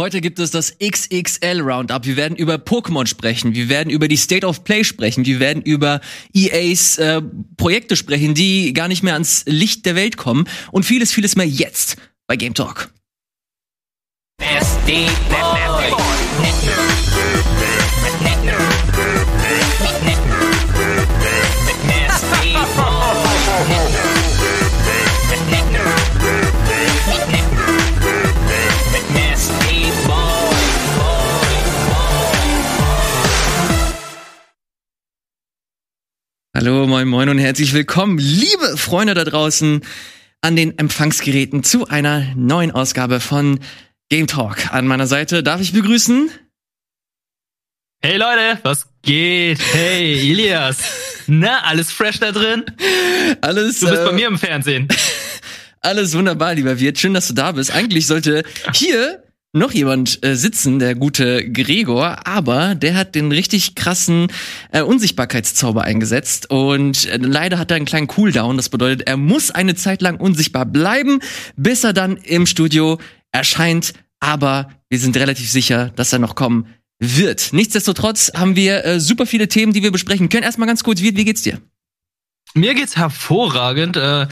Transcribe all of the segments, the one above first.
Heute gibt es das XXL Roundup. Wir werden über Pokémon sprechen. Wir werden über die State of Play sprechen. Wir werden über EAs äh, Projekte sprechen, die gar nicht mehr ans Licht der Welt kommen. Und vieles, vieles mehr jetzt bei Game Talk. Nasty Hallo, moin, moin und herzlich willkommen, liebe Freunde da draußen an den Empfangsgeräten zu einer neuen Ausgabe von Game Talk. An meiner Seite darf ich begrüßen. Hey Leute, was geht? Hey Elias. Na, alles fresh da drin? Alles. Du bist äh, bei mir im Fernsehen. Alles wunderbar, lieber Wirt. Schön, dass du da bist. Eigentlich sollte hier noch jemand äh, sitzen, der gute Gregor, aber der hat den richtig krassen äh, Unsichtbarkeitszauber eingesetzt und äh, leider hat er einen kleinen Cooldown. Das bedeutet, er muss eine Zeit lang unsichtbar bleiben, bis er dann im Studio erscheint. Aber wir sind relativ sicher, dass er noch kommen wird. Nichtsdestotrotz haben wir äh, super viele Themen, die wir besprechen können. Erstmal ganz kurz, wie, wie geht's dir? Mir geht's hervorragend. Äh,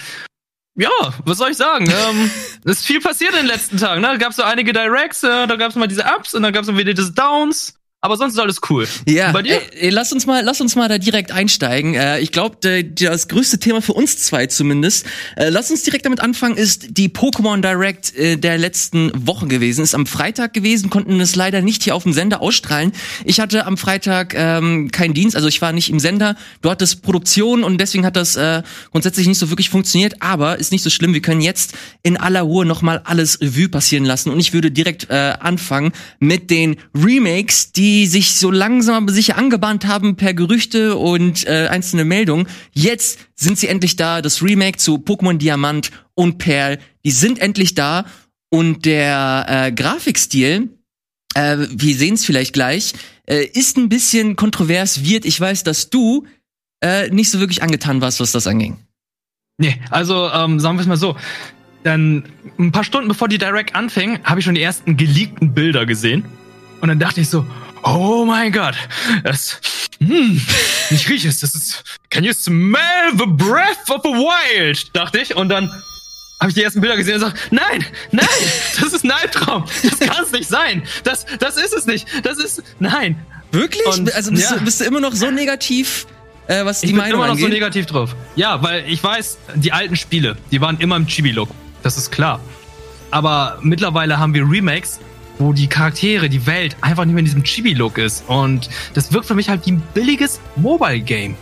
ja, was soll ich sagen? ähm, es ist viel passiert in den letzten Tagen. Ne? Da gab es so einige Directs, äh, da gab es mal diese Ups und dann gab es wieder diese Downs. Aber sonst ist alles cool. Ja, bei dir? Äh, lass uns mal, lass uns mal da direkt einsteigen. Äh, ich glaube, das größte Thema für uns zwei zumindest. Äh, lass uns direkt damit anfangen. Ist die Pokémon Direct äh, der letzten Woche gewesen? Ist am Freitag gewesen, konnten es leider nicht hier auf dem Sender ausstrahlen. Ich hatte am Freitag ähm, keinen Dienst, also ich war nicht im Sender. Du hattest Produktion und deswegen hat das äh, grundsätzlich nicht so wirklich funktioniert. Aber ist nicht so schlimm. Wir können jetzt in aller Ruhe noch mal alles Revue passieren lassen. Und ich würde direkt äh, anfangen mit den Remakes, die die sich so langsam aber sicher angebahnt haben per Gerüchte und äh, einzelne Meldungen. Jetzt sind sie endlich da. Das Remake zu Pokémon Diamant und Perl, die sind endlich da. Und der äh, Grafikstil, äh, wir sehen es vielleicht gleich, äh, ist ein bisschen kontrovers wird. Ich weiß, dass du äh, nicht so wirklich angetan warst, was das anging. Nee, also ähm, sagen wir es mal so. Dann ein paar Stunden bevor die Direct anfing, habe ich schon die ersten geleakten Bilder gesehen. Und dann dachte ich so, Oh mein Gott, das, hm, ich rieche es, das ist, can you smell the breath of the wild, dachte ich, und dann habe ich die ersten Bilder gesehen und gesagt, nein, nein, das ist ein Albtraum, das kann es nicht sein, das, das ist es nicht, das ist, nein. Wirklich? Und, also bist, ja. du, bist du immer noch so negativ, äh, was die ich Meinung angeht? Ich bin immer noch so negativ drauf. Ja, weil ich weiß, die alten Spiele, die waren immer im Chibi-Look, das ist klar. Aber mittlerweile haben wir Remakes, wo die Charaktere, die Welt einfach nicht mehr in diesem Chibi-Look ist. Und das wirkt für mich halt wie ein billiges Mobile-Game.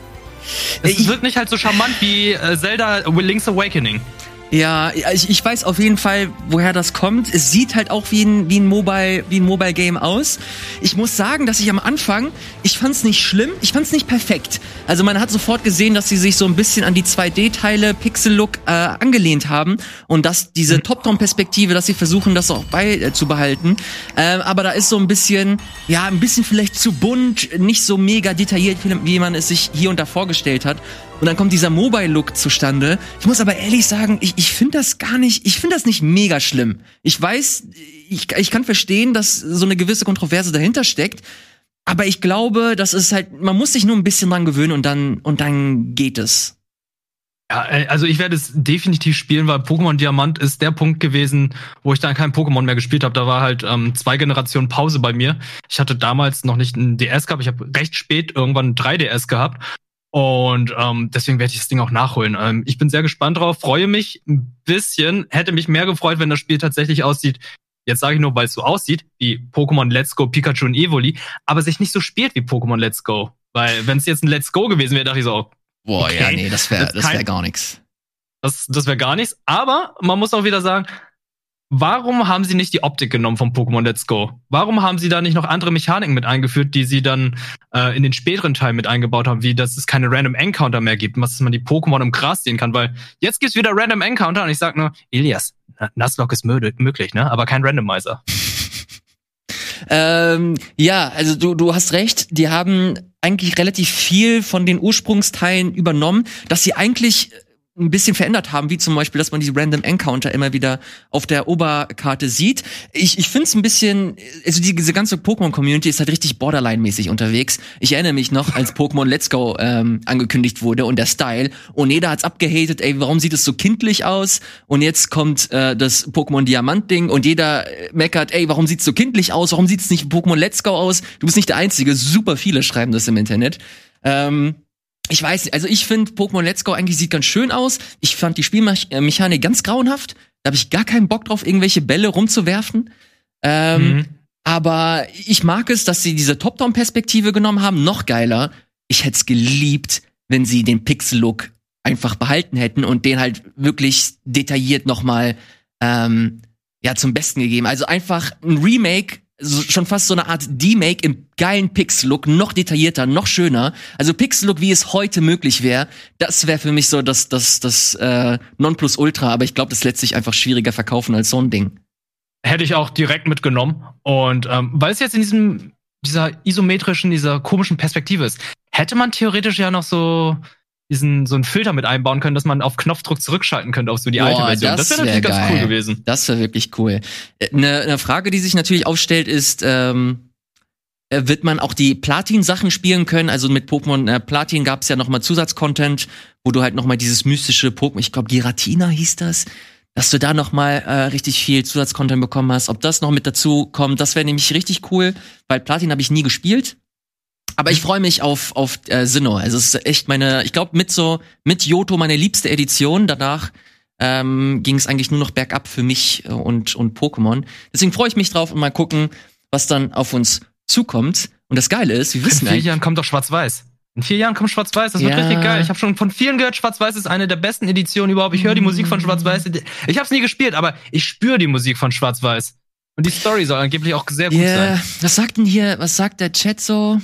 Es wirkt nicht halt so charmant wie äh, Zelda Link's Awakening. Ja, ich, ich weiß auf jeden Fall, woher das kommt. Es sieht halt auch wie ein, wie ein Mobile, wie ein Mobile Game aus. Ich muss sagen, dass ich am Anfang, ich fand's nicht schlimm, ich fand's nicht perfekt. Also man hat sofort gesehen, dass sie sich so ein bisschen an die 2D-Teile Pixel Look äh, angelehnt haben und dass diese mhm. Top-Down-Perspektive, dass sie versuchen, das auch beizubehalten. Äh, äh, aber da ist so ein bisschen, ja, ein bisschen vielleicht zu bunt, nicht so mega detailliert, wie man es sich hier und da vorgestellt hat. Und dann kommt dieser Mobile-Look zustande. Ich muss aber ehrlich sagen, ich, ich finde das gar nicht, ich finde das nicht mega schlimm. Ich weiß, ich, ich kann verstehen, dass so eine gewisse Kontroverse dahinter steckt. Aber ich glaube, das ist halt, man muss sich nur ein bisschen dran gewöhnen und dann, und dann geht es. Ja, äh, also ich werde es definitiv spielen, weil Pokémon Diamant ist der Punkt gewesen, wo ich dann kein Pokémon mehr gespielt habe. Da war halt ähm, zwei Generationen Pause bei mir. Ich hatte damals noch nicht ein DS gehabt, ich habe recht spät irgendwann ein 3DS gehabt und ähm, deswegen werde ich das Ding auch nachholen. Ähm, ich bin sehr gespannt drauf, freue mich ein bisschen, hätte mich mehr gefreut, wenn das Spiel tatsächlich aussieht. Jetzt sage ich nur, weil es so aussieht, wie Pokémon Let's Go, Pikachu und Evoli, aber sich nicht so spielt wie Pokémon Let's Go. Weil wenn es jetzt ein Let's Go gewesen wäre, dachte ich so, boah, okay, ja, nee, das wäre das wär gar nichts. Das, das wäre gar nichts. Aber man muss auch wieder sagen, Warum haben sie nicht die Optik genommen vom Pokémon Let's Go? Warum haben sie da nicht noch andere Mechaniken mit eingeführt, die sie dann äh, in den späteren Teilen mit eingebaut haben, wie dass es keine Random Encounter mehr gibt, dass man die Pokémon im Gras sehen kann? Weil jetzt gibt's wieder Random Encounter und ich sag nur, Elias, Nuzlocke ist möglich, ne? Aber kein Randomizer. ähm, ja, also du, du hast recht, die haben eigentlich relativ viel von den Ursprungsteilen übernommen, dass sie eigentlich ein bisschen verändert haben, wie zum Beispiel, dass man diese Random Encounter immer wieder auf der Oberkarte sieht. Ich, ich finde es ein bisschen, also die, diese ganze Pokémon-Community ist halt richtig Borderline-mäßig unterwegs. Ich erinnere mich noch, als Pokémon Let's Go ähm, angekündigt wurde und der Style. Und jeder hat's abgehatet, ey, warum sieht es so kindlich aus? Und jetzt kommt äh, das Pokémon Diamant-Ding und jeder äh, meckert, ey, warum sieht's so kindlich aus? Warum sieht's nicht Pokémon Let's Go aus? Du bist nicht der Einzige, super viele schreiben das im Internet. Ähm, ich weiß, nicht, also ich finde Pokémon Let's Go eigentlich sieht ganz schön aus. Ich fand die Spielmechanik ganz grauenhaft. Da habe ich gar keinen Bock drauf, irgendwelche Bälle rumzuwerfen. Ähm, mhm. Aber ich mag es, dass sie diese Top-Down-Perspektive genommen haben. Noch geiler, ich hätte es geliebt, wenn sie den Pixel-Look einfach behalten hätten und den halt wirklich detailliert noch mal ähm, ja zum Besten gegeben. Also einfach ein Remake so, schon fast so eine Art D-Make im geilen Pixel-Look, noch detaillierter, noch schöner. Also Pixel-Look, wie es heute möglich wäre, das wäre für mich so das, das, das äh, Nonplusultra, aber ich glaube, das lässt sich einfach schwieriger verkaufen als so ein Ding. Hätte ich auch direkt mitgenommen. Und ähm, weil es jetzt in diesem, dieser isometrischen, dieser komischen Perspektive ist, hätte man theoretisch ja noch so diesen so einen Filter mit einbauen können, dass man auf Knopfdruck zurückschalten könnte auf so die Boah, alte Version. Das, das wäre natürlich geil. ganz cool gewesen. Das wäre wirklich cool. Eine, eine Frage, die sich natürlich aufstellt, ist, ähm, äh, wird man auch die Platin-Sachen spielen können? Also mit Pokémon äh, Platin gab es ja noch mal Zusatzcontent, wo du halt noch mal dieses mystische Pokémon, ich glaube Giratina hieß das, dass du da noch mal äh, richtig viel Zusatzcontent bekommen hast. Ob das noch mit dazu kommt, das wäre nämlich richtig cool, weil Platin habe ich nie gespielt. Aber ich freue mich auf auf äh, Sinnoh. Also es ist echt meine, ich glaube mit so mit Yoto meine liebste Edition. Danach ähm, ging es eigentlich nur noch bergab für mich äh, und und Pokémon. Deswegen freue ich mich drauf und mal gucken, was dann auf uns zukommt. Und das Geile ist, wir wissen In vier Jahren kommt doch Schwarz-Weiß. In vier Jahren kommt Schwarz-Weiß, das wird ja. richtig geil. Ich habe schon von vielen gehört, Schwarz-Weiß ist eine der besten Editionen überhaupt. Ich höre die Musik von Schwarz-Weiß. Ich habe es nie gespielt, aber ich spüre die Musik von Schwarz-Weiß. Und die Story soll angeblich auch sehr gut yeah. sein. Was sagt denn hier, was sagt der Chat so?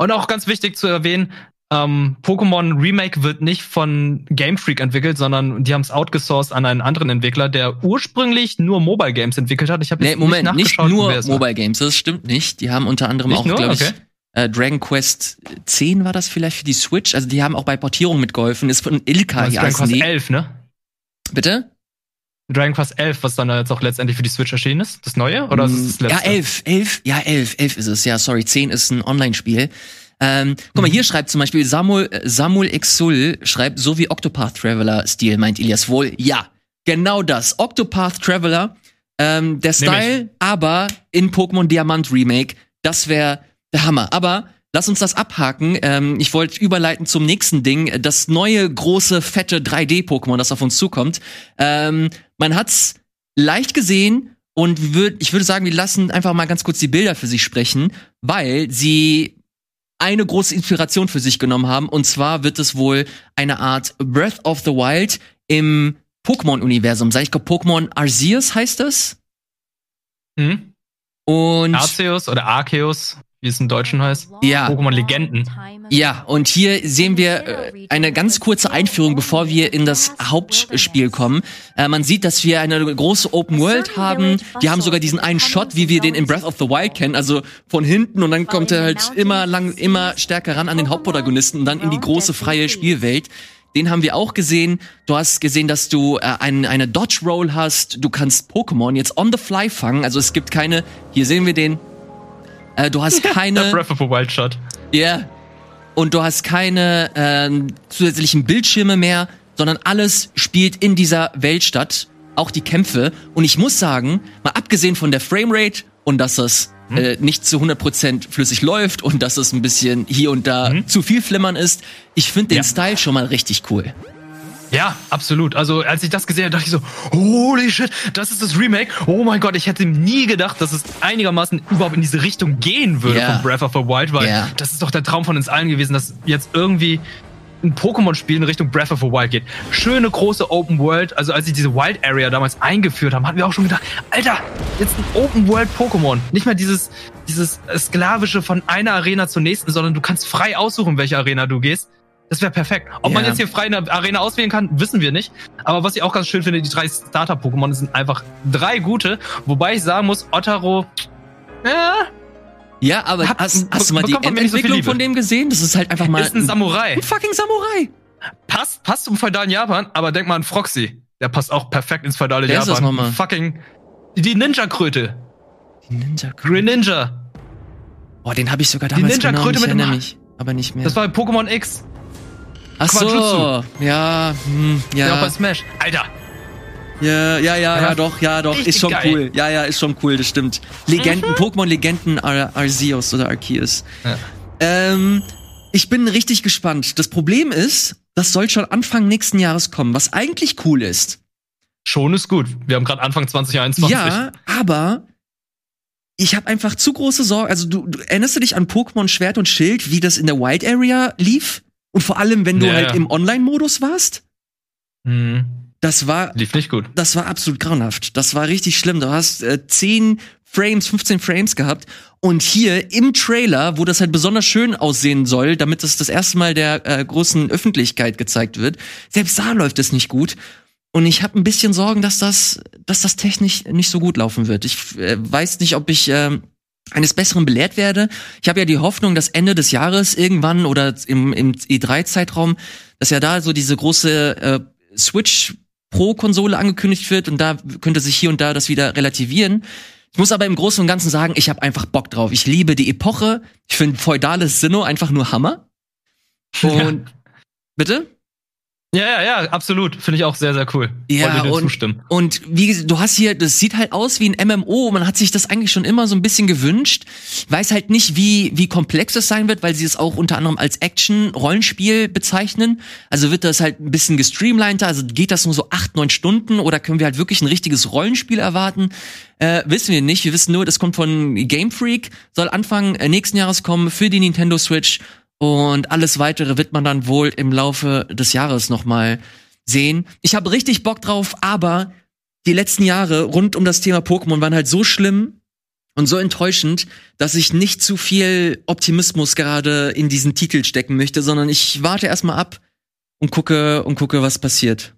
Und auch ganz wichtig zu erwähnen, ähm, Pokémon Remake wird nicht von Game Freak entwickelt, sondern die haben es outgesourced an einen anderen Entwickler, der ursprünglich nur Mobile Games entwickelt hat. Ich habe nee, Moment, nicht, nicht nur Mobile Games, das stimmt nicht. Die haben unter anderem nicht auch, glaube ich, okay. äh, Dragon Quest 10 war das vielleicht für die Switch. Also die haben auch bei Portierung mitgeholfen. Ist von Ilka hier Dragon Quest 11, ne? Bitte? Dragon Quest 11, was dann jetzt auch letztendlich für die Switch erschienen ist? Das neue? Oder ist es das letzte? Ja, 11, 11, ja, 11, 11 ist es. Ja, sorry, 10 ist ein Online-Spiel. Ähm, guck mal, mhm. hier schreibt zum Beispiel Samuel, Samuel Exul, schreibt, so wie Octopath Traveler-Stil, meint Ilias wohl. Ja, genau das. Octopath Traveler, ähm, der Style, aber in Pokémon Diamant Remake, das wäre der Hammer. Aber Lass uns das abhaken. Ähm, ich wollte überleiten zum nächsten Ding. Das neue, große, fette 3D-Pokémon, das auf uns zukommt. Ähm, man hat's leicht gesehen und würd, ich würde sagen, wir lassen einfach mal ganz kurz die Bilder für sich sprechen, weil sie eine große Inspiration für sich genommen haben. Und zwar wird es wohl eine Art Breath of the Wild im Pokémon-Universum sein. Ich glaube, Pokémon Arceus heißt das. Mhm. Und Arceus oder Arceus wie es im Deutschen heißt. Ja. Pokémon Legenden. Ja, und hier sehen wir äh, eine ganz kurze Einführung, bevor wir in das Hauptspiel kommen. Äh, man sieht, dass wir eine große Open World haben. Wir haben sogar diesen einen Shot, wie wir den in Breath of the Wild kennen, also von hinten und dann kommt er halt immer lang, immer stärker ran an den Hauptprotagonisten und dann in die große freie Spielwelt. Den haben wir auch gesehen. Du hast gesehen, dass du äh, ein, eine Dodge Roll hast. Du kannst Pokémon jetzt on the fly fangen. Also es gibt keine. Hier sehen wir den äh, du hast keine. Breath of a Wild Shot. Ja. Yeah. Und du hast keine äh, zusätzlichen Bildschirme mehr, sondern alles spielt in dieser Welt statt. Auch die Kämpfe. Und ich muss sagen, mal abgesehen von der Framerate und dass das hm? äh, nicht zu 100% flüssig läuft und dass es ein bisschen hier und da hm? zu viel Flimmern ist, ich finde den ja. Style schon mal richtig cool. Ja, absolut. Also als ich das gesehen habe, dachte ich so, holy shit, das ist das Remake. Oh mein Gott, ich hätte nie gedacht, dass es einigermaßen überhaupt in diese Richtung gehen würde yeah. von Breath of the Wild, weil yeah. das ist doch der Traum von uns allen gewesen, dass jetzt irgendwie ein Pokémon-Spiel in Richtung Breath of the Wild geht. Schöne große Open World. Also als sie diese Wild Area damals eingeführt haben, hatten wir auch schon gedacht, Alter, jetzt ein Open World Pokémon. Nicht mehr dieses, dieses sklavische von einer Arena zur nächsten, sondern du kannst frei aussuchen, welche Arena du gehst. Das wäre perfekt. Ob ja. man jetzt hier frei eine Arena auswählen kann, wissen wir nicht. Aber was ich auch ganz schön finde, die drei Starter-Pokémon sind einfach drei gute. Wobei ich sagen muss, Otaro, ja, ja, aber hast, hast du mal die Endentwicklung so von dem gesehen? Das ist halt einfach mal. Ist ein Samurai. Ein fucking Samurai. passt, passt zum feudalen Japan, aber denk mal an Froxy. Der passt auch perfekt ins feudale Wer ist Japan. das nochmal? Fucking die Ninja-Kröte. Die Ninja Green Ninja. Boah, den habe ich sogar damals Ninja-Kröte genommen. Ich mit dem mich. Aber nicht mehr. Das war bei Pokémon X. Ach so. Ja, hm, Ja. Auch bei ja. Smash. Alter. Ja, ja, ja, ja, Ja, doch, ja, doch. richtig Ist schon geil. cool. Ja, ja, ist schon cool, das stimmt. Legenden, Pokémon-Legenden Ar Arceus oder Arceus. Ja. Ähm, ich bin richtig gespannt. Das Problem ist, das soll schon Anfang nächsten Jahres kommen, was eigentlich cool ist. Schon ist gut. Wir haben gerade Anfang 2021. Ja, aber ich habe einfach zu große Sorge. Also du, du erinnerst du dich an Pokémon Schwert und Schild, wie das in der Wild Area lief? Und vor allem, wenn du Ja, halt ja. im Online-Modus warst? Hm. Das war, Lief nicht gut. das war absolut grauenhaft. Das war richtig schlimm. Du hast äh, 10 Frames, 15 Frames gehabt. Und hier im Trailer, wo das halt besonders schön aussehen soll, damit es das erste Mal der äh, großen Öffentlichkeit gezeigt wird, selbst da läuft es nicht gut. Und ich habe ein bisschen Sorgen, dass das, dass das technisch nicht so gut laufen wird. Ich äh, weiß nicht, ob ich ähm, eines Besseren belehrt werde. Ich habe ja die Hoffnung, dass Ende des Jahres irgendwann oder im, im E3-Zeitraum, dass ja da so diese große äh, Switch Pro-Konsole angekündigt wird und da könnte sich hier und da das wieder relativieren. Ich muss aber im Großen und Ganzen sagen, ich habe einfach Bock drauf. Ich liebe die Epoche. Ich finde feudales Sinnoh einfach nur Hammer. Und bitte? Ja, ja, ja, absolut. Finde ich auch sehr, sehr cool. Ja, und- zustimmen. Und wie du hast hier, das sieht halt aus wie ein MMO. Man hat sich das eigentlich schon immer so ein bisschen gewünscht. Weiß halt nicht, wie, wie komplex es sein wird, weil sie es auch unter anderem als Action-Rollenspiel bezeichnen. Also wird das halt ein bisschen gestreamliner. Also geht das nur so acht, neun Stunden oder können wir halt wirklich ein richtiges Rollenspiel erwarten? Äh, wissen wir nicht. Wir wissen nur, das kommt von Game Freak, soll Anfang äh, nächsten Jahres kommen für die Nintendo Switch. Und alles weitere wird man dann wohl im Laufe des Jahres nochmal sehen. Ich habe richtig Bock drauf, aber die letzten Jahre rund um das Thema Pokémon waren halt so schlimm und so enttäuschend, dass ich nicht zu viel Optimismus gerade in diesen Titel stecken möchte, sondern ich warte erstmal ab und gucke und gucke, was passiert.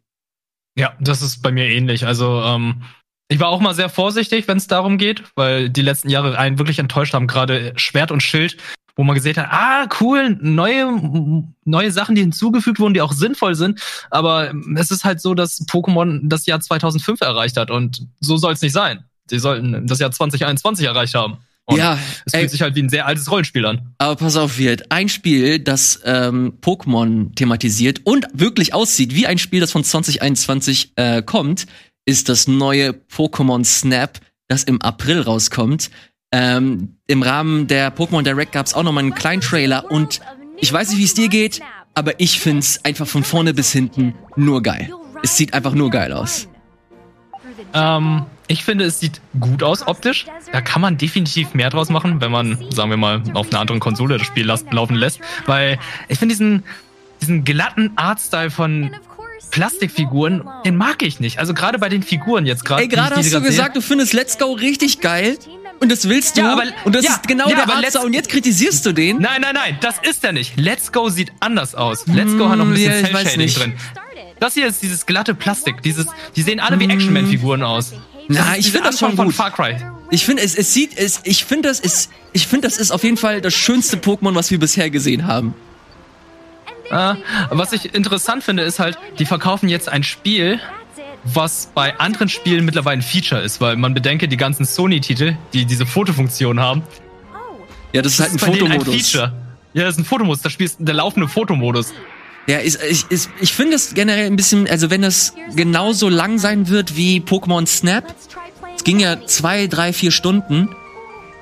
Ja, das ist bei mir ähnlich. Also, ähm, ich war auch mal sehr vorsichtig, wenn es darum geht, weil die letzten Jahre einen wirklich enttäuscht haben, gerade Schwert und Schild, wo man gesehen hat, ah, cool, neue, neue Sachen, die hinzugefügt wurden, die auch sinnvoll sind. Aber es ist halt so, dass Pokémon das Jahr 2005 erreicht hat und so soll es nicht sein. Sie sollten das Jahr 2021 erreicht haben. Und ja, es ey, fühlt sich halt wie ein sehr altes Rollenspiel an. aber pass auf, wird ein Spiel, das ähm, Pokémon thematisiert und wirklich aussieht wie ein Spiel, das von 2021 äh, kommt, ist das neue Pokémon Snap, das im April rauskommt. Ähm, Im Rahmen der Pokémon Direct gab es auch noch mal einen kleinen Trailer und ich weiß nicht, wie es dir geht, aber ich find's einfach von vorne bis hinten nur geil. Es sieht einfach nur geil aus. Ähm, ich finde, es sieht gut aus optisch. Da kann man definitiv mehr draus machen, wenn man, sagen wir mal, auf einer anderen Konsole das Spiel laufen lässt. Weil ich finde diesen, diesen glatten Artstyle von Plastikfiguren, den mag ich nicht. Also gerade bei den Figuren jetzt gerade. Ey, gerade hast du gesagt, du findest Let's Go richtig geil und das willst du Ja, aber- und das ja, ist genau ja, der aber Let's- und jetzt kritisierst du den? Nein, nein, nein, das ist er nicht. Let's Go sieht anders aus. Let's Go hat noch ein bisschen ja, Cell-Shading drin. Das hier ist dieses glatte Plastik. Dieses, die sehen alle wie Actionman-Figuren aus. Na, ich finde das schon Anfang gut. von Far Cry. Ich finde, es, es sieht, es, ich finde, das ist, ich finde, das ist auf jeden Fall das schönste Pokémon, was wir bisher gesehen haben. Äh, was ich interessant finde, ist halt, die verkaufen jetzt ein Spiel, was bei anderen Spielen mittlerweile ein Feature ist, weil man bedenke, die ganzen Sony-Titel, die diese Fotofunktion haben, Ja, das ist halt ein Fotomodus. Ein Feature. Ja, das ist ein Fotomodus. Das Spiel ist der laufende Fotomodus. Ja, ist, ich, ist, ich finde es generell ein bisschen, also wenn das genauso lang sein wird wie Pokémon Snap, es ging ja zwei, drei, vier Stunden.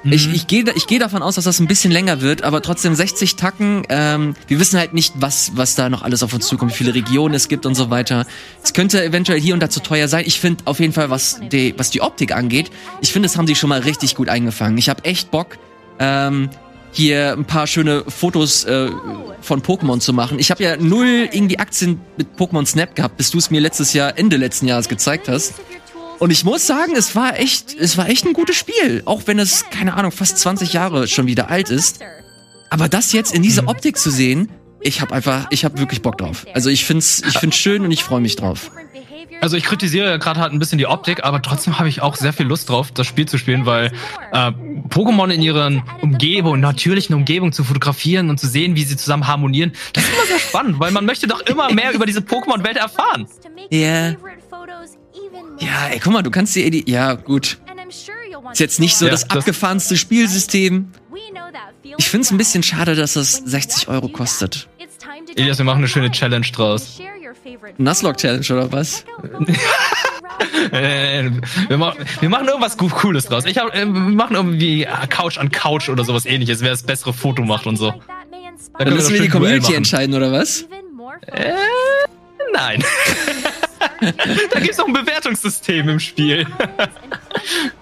Ich, Mhm. ich gehe ich geh davon aus, dass das ein bisschen länger wird, aber trotzdem 60 Tacken. Ähm, wir wissen halt nicht, was, was da noch alles auf uns zukommt, wie viele Regionen es gibt und so weiter. Es könnte eventuell hier und da zu teuer sein. Ich finde auf jeden Fall, was die, was die Optik angeht, ich finde, das haben sie schon mal richtig gut eingefangen. Ich habe echt Bock, ähm, hier ein paar schöne Fotos äh, von Pokémon zu machen. Ich habe ja null irgendwie Aktien mit Pokémon Snap gehabt, bis du es mir letztes Jahr, Ende letzten Jahres gezeigt hast. Und ich muss sagen, es war echt, es war echt ein gutes Spiel. Auch wenn es, keine Ahnung, fast 20 Jahre schon wieder alt ist. Aber das jetzt in dieser Optik zu sehen, ich habe einfach, ich habe wirklich Bock drauf. Also ich find's, ich find's schön und ich freue mich drauf. Also ich kritisiere ja gerade halt ein bisschen die Optik, aber trotzdem habe ich auch sehr viel Lust drauf, das Spiel zu spielen, weil äh, Pokémon in ihren Umgebung, natürlichen Umgebung zu fotografieren und zu sehen, wie sie zusammen harmonieren, das ist immer sehr spannend, weil man möchte doch immer mehr über diese Pokémon-Welt erfahren. Ja. Ja, ey, guck mal, du kannst die Edi Ja, gut. Ist jetzt nicht so Ja, das das- abgefahrenste Spielsystem. Ich finde es ein bisschen schade, dass das 60 Euro kostet. Elias, wir machen eine schöne Challenge draus. Nuzlocke-Challenge oder was? Äh, wir, machen, wir machen irgendwas Cooles draus. Ich hab, äh, wir machen irgendwie äh, Couch an Couch oder sowas ähnliches, wer das bessere Foto macht und so. Dann wir müssen wir die Community entscheiden, oder was? Äh, nein. da gibt's noch ein Bewertungssystem im Spiel.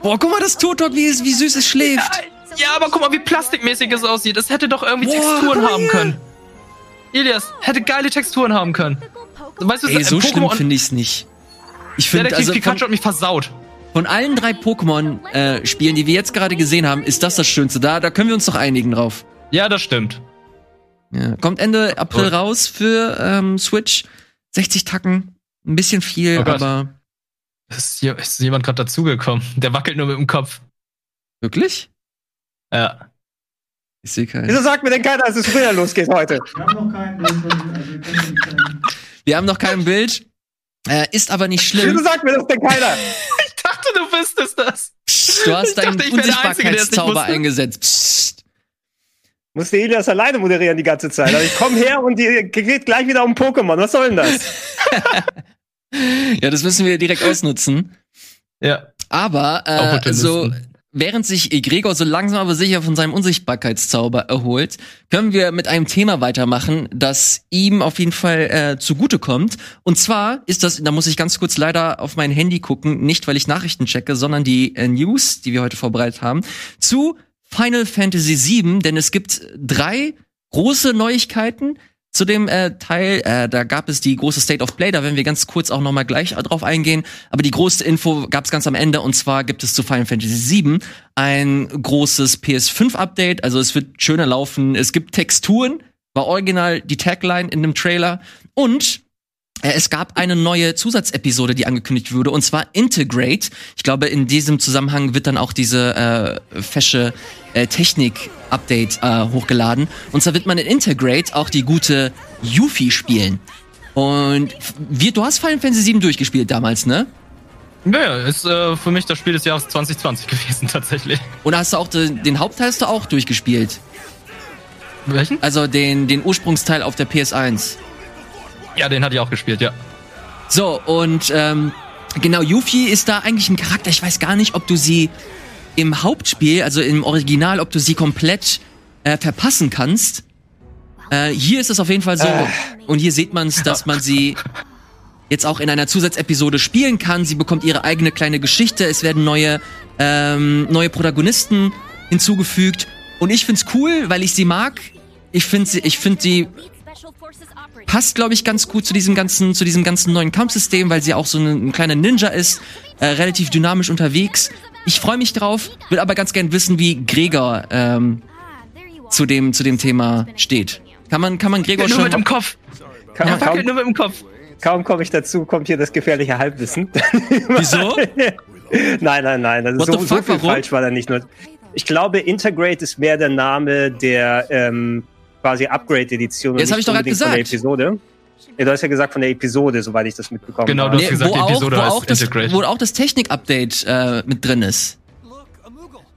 Boah, guck mal, das Turtok, wie, es- wie süß es schläft. Ja, aber guck mal, wie plastikmäßig es aussieht. Es hätte doch irgendwie Boah, Texturen haben hier. können. Elias, hätte geile Texturen haben können. Weißt du, Ey, so Pokémon- schlimm finde ich es nicht. Ich finde, also Pikachu von, hat mich versaut. von allen drei Pokémon-Spielen, die wir jetzt gerade gesehen haben, ist das das Schönste. Da, da können wir uns doch einigen drauf. Ja, das stimmt. Ja. Kommt Ende April Gut. raus für ähm, Switch. 60 Tacken, ein bisschen viel, Oh aber Ist, hier, ist jemand gerade dazugekommen? Der wackelt nur mit dem Kopf. wirklich? Ja. Ich sehe keinen. Wieso sagt mir denn keiner, dass es früher losgeht heute? Wir haben noch keinen Bild, also wir haben noch kein Bild. Äh, ist aber nicht Wieso schlimm. sagt mir das denn keiner? Ich dachte, du wüsstest das. Psst, du hast deinen Unsichtbarkeitszauber eingesetzt. Psst. Musste Elias alleine moderieren die ganze Zeit. Also ich komme her und die geht gleich wieder um Pokémon. Was soll denn das? Ja, das müssen wir direkt ausnutzen. Ja. Aber äh, so während sich Gregor so langsam aber sicher von seinem Unsichtbarkeitszauber erholt, können wir mit einem Thema weitermachen, das ihm auf jeden Fall äh, zugutekommt. Und zwar ist das, da muss ich ganz kurz leider auf mein Handy gucken, nicht weil ich Nachrichten checke, sondern die äh, News, die wir heute vorbereitet haben, zu Final Fantasy VII, denn es gibt drei große Neuigkeiten zu dem äh, Teil. Äh, da gab es die große State of Play, da werden wir ganz kurz auch noch mal gleich drauf eingehen. Aber die größte Info gab es ganz am Ende und zwar gibt es zu Final Fantasy VII ein großes PS5-Update. Also es wird schöner laufen. Es gibt Texturen, war original die Tagline in dem Trailer und es gab eine neue Zusatzepisode, die angekündigt wurde, und zwar Integrate. Ich glaube, in diesem Zusammenhang wird dann auch diese äh, fesche äh, Technik-Update äh, hochgeladen. Und zwar wird man in Integrate auch die gute Yuffie spielen. Und wir, du hast Final Fantasy VII durchgespielt damals, ne? Naja, ist äh, für mich das Spiel des Jahres 2020 gewesen, tatsächlich. Und hast du auch den, den Hauptteil hast du auch durchgespielt. Welchen? Also den, den Ursprungsteil auf der PS1. Ja, den hatte ich auch gespielt, ja. So, und ähm, genau, Yuffie ist da eigentlich ein Charakter. Ich weiß gar nicht, ob du sie im Hauptspiel, also im Original, ob du sie komplett äh, verpassen kannst. Äh, hier ist es auf jeden Fall so. Und hier sieht man es, dass man sie jetzt auch in einer Zusatzepisode spielen kann. Sie bekommt ihre eigene kleine Geschichte. Es werden neue, ähm, neue Protagonisten hinzugefügt. Und ich find's cool, weil ich sie mag. Ich finde sie, ich finde sie passt, glaube ich, ganz gut zu diesem ganzen, zu diesem ganzen neuen Kampfsystem, weil sie auch so ein, ein kleiner Ninja ist, äh, relativ dynamisch unterwegs. Ich freue mich drauf, will aber ganz gern wissen, wie Gregor ähm, zu dem zu dem Thema steht. Kann man kann man Gregor Nur schon mit dem Kopf. Ka Er wackelt kaum nur mit dem Kopf. kaum komme ich dazu, kommt hier das gefährliche Halbwissen. Wieso? nein, nein, nein. Also What so, the so fuck, viel warum? falsch war da nicht nur. Ich glaube, Integrate ist mehr der Name der ähm, quasi Upgrade-Edition. und Jetzt hab nicht ich doch grad unbedingt Von der gesagt. Episode. Ja, du hast ja gesagt von der Episode, soweit ich das mitbekommen Genau, habe. du hast gesagt, wo die auch, Episode wo heißt auch das, Integrate. wo auch das Technik-Update äh, mit drin ist.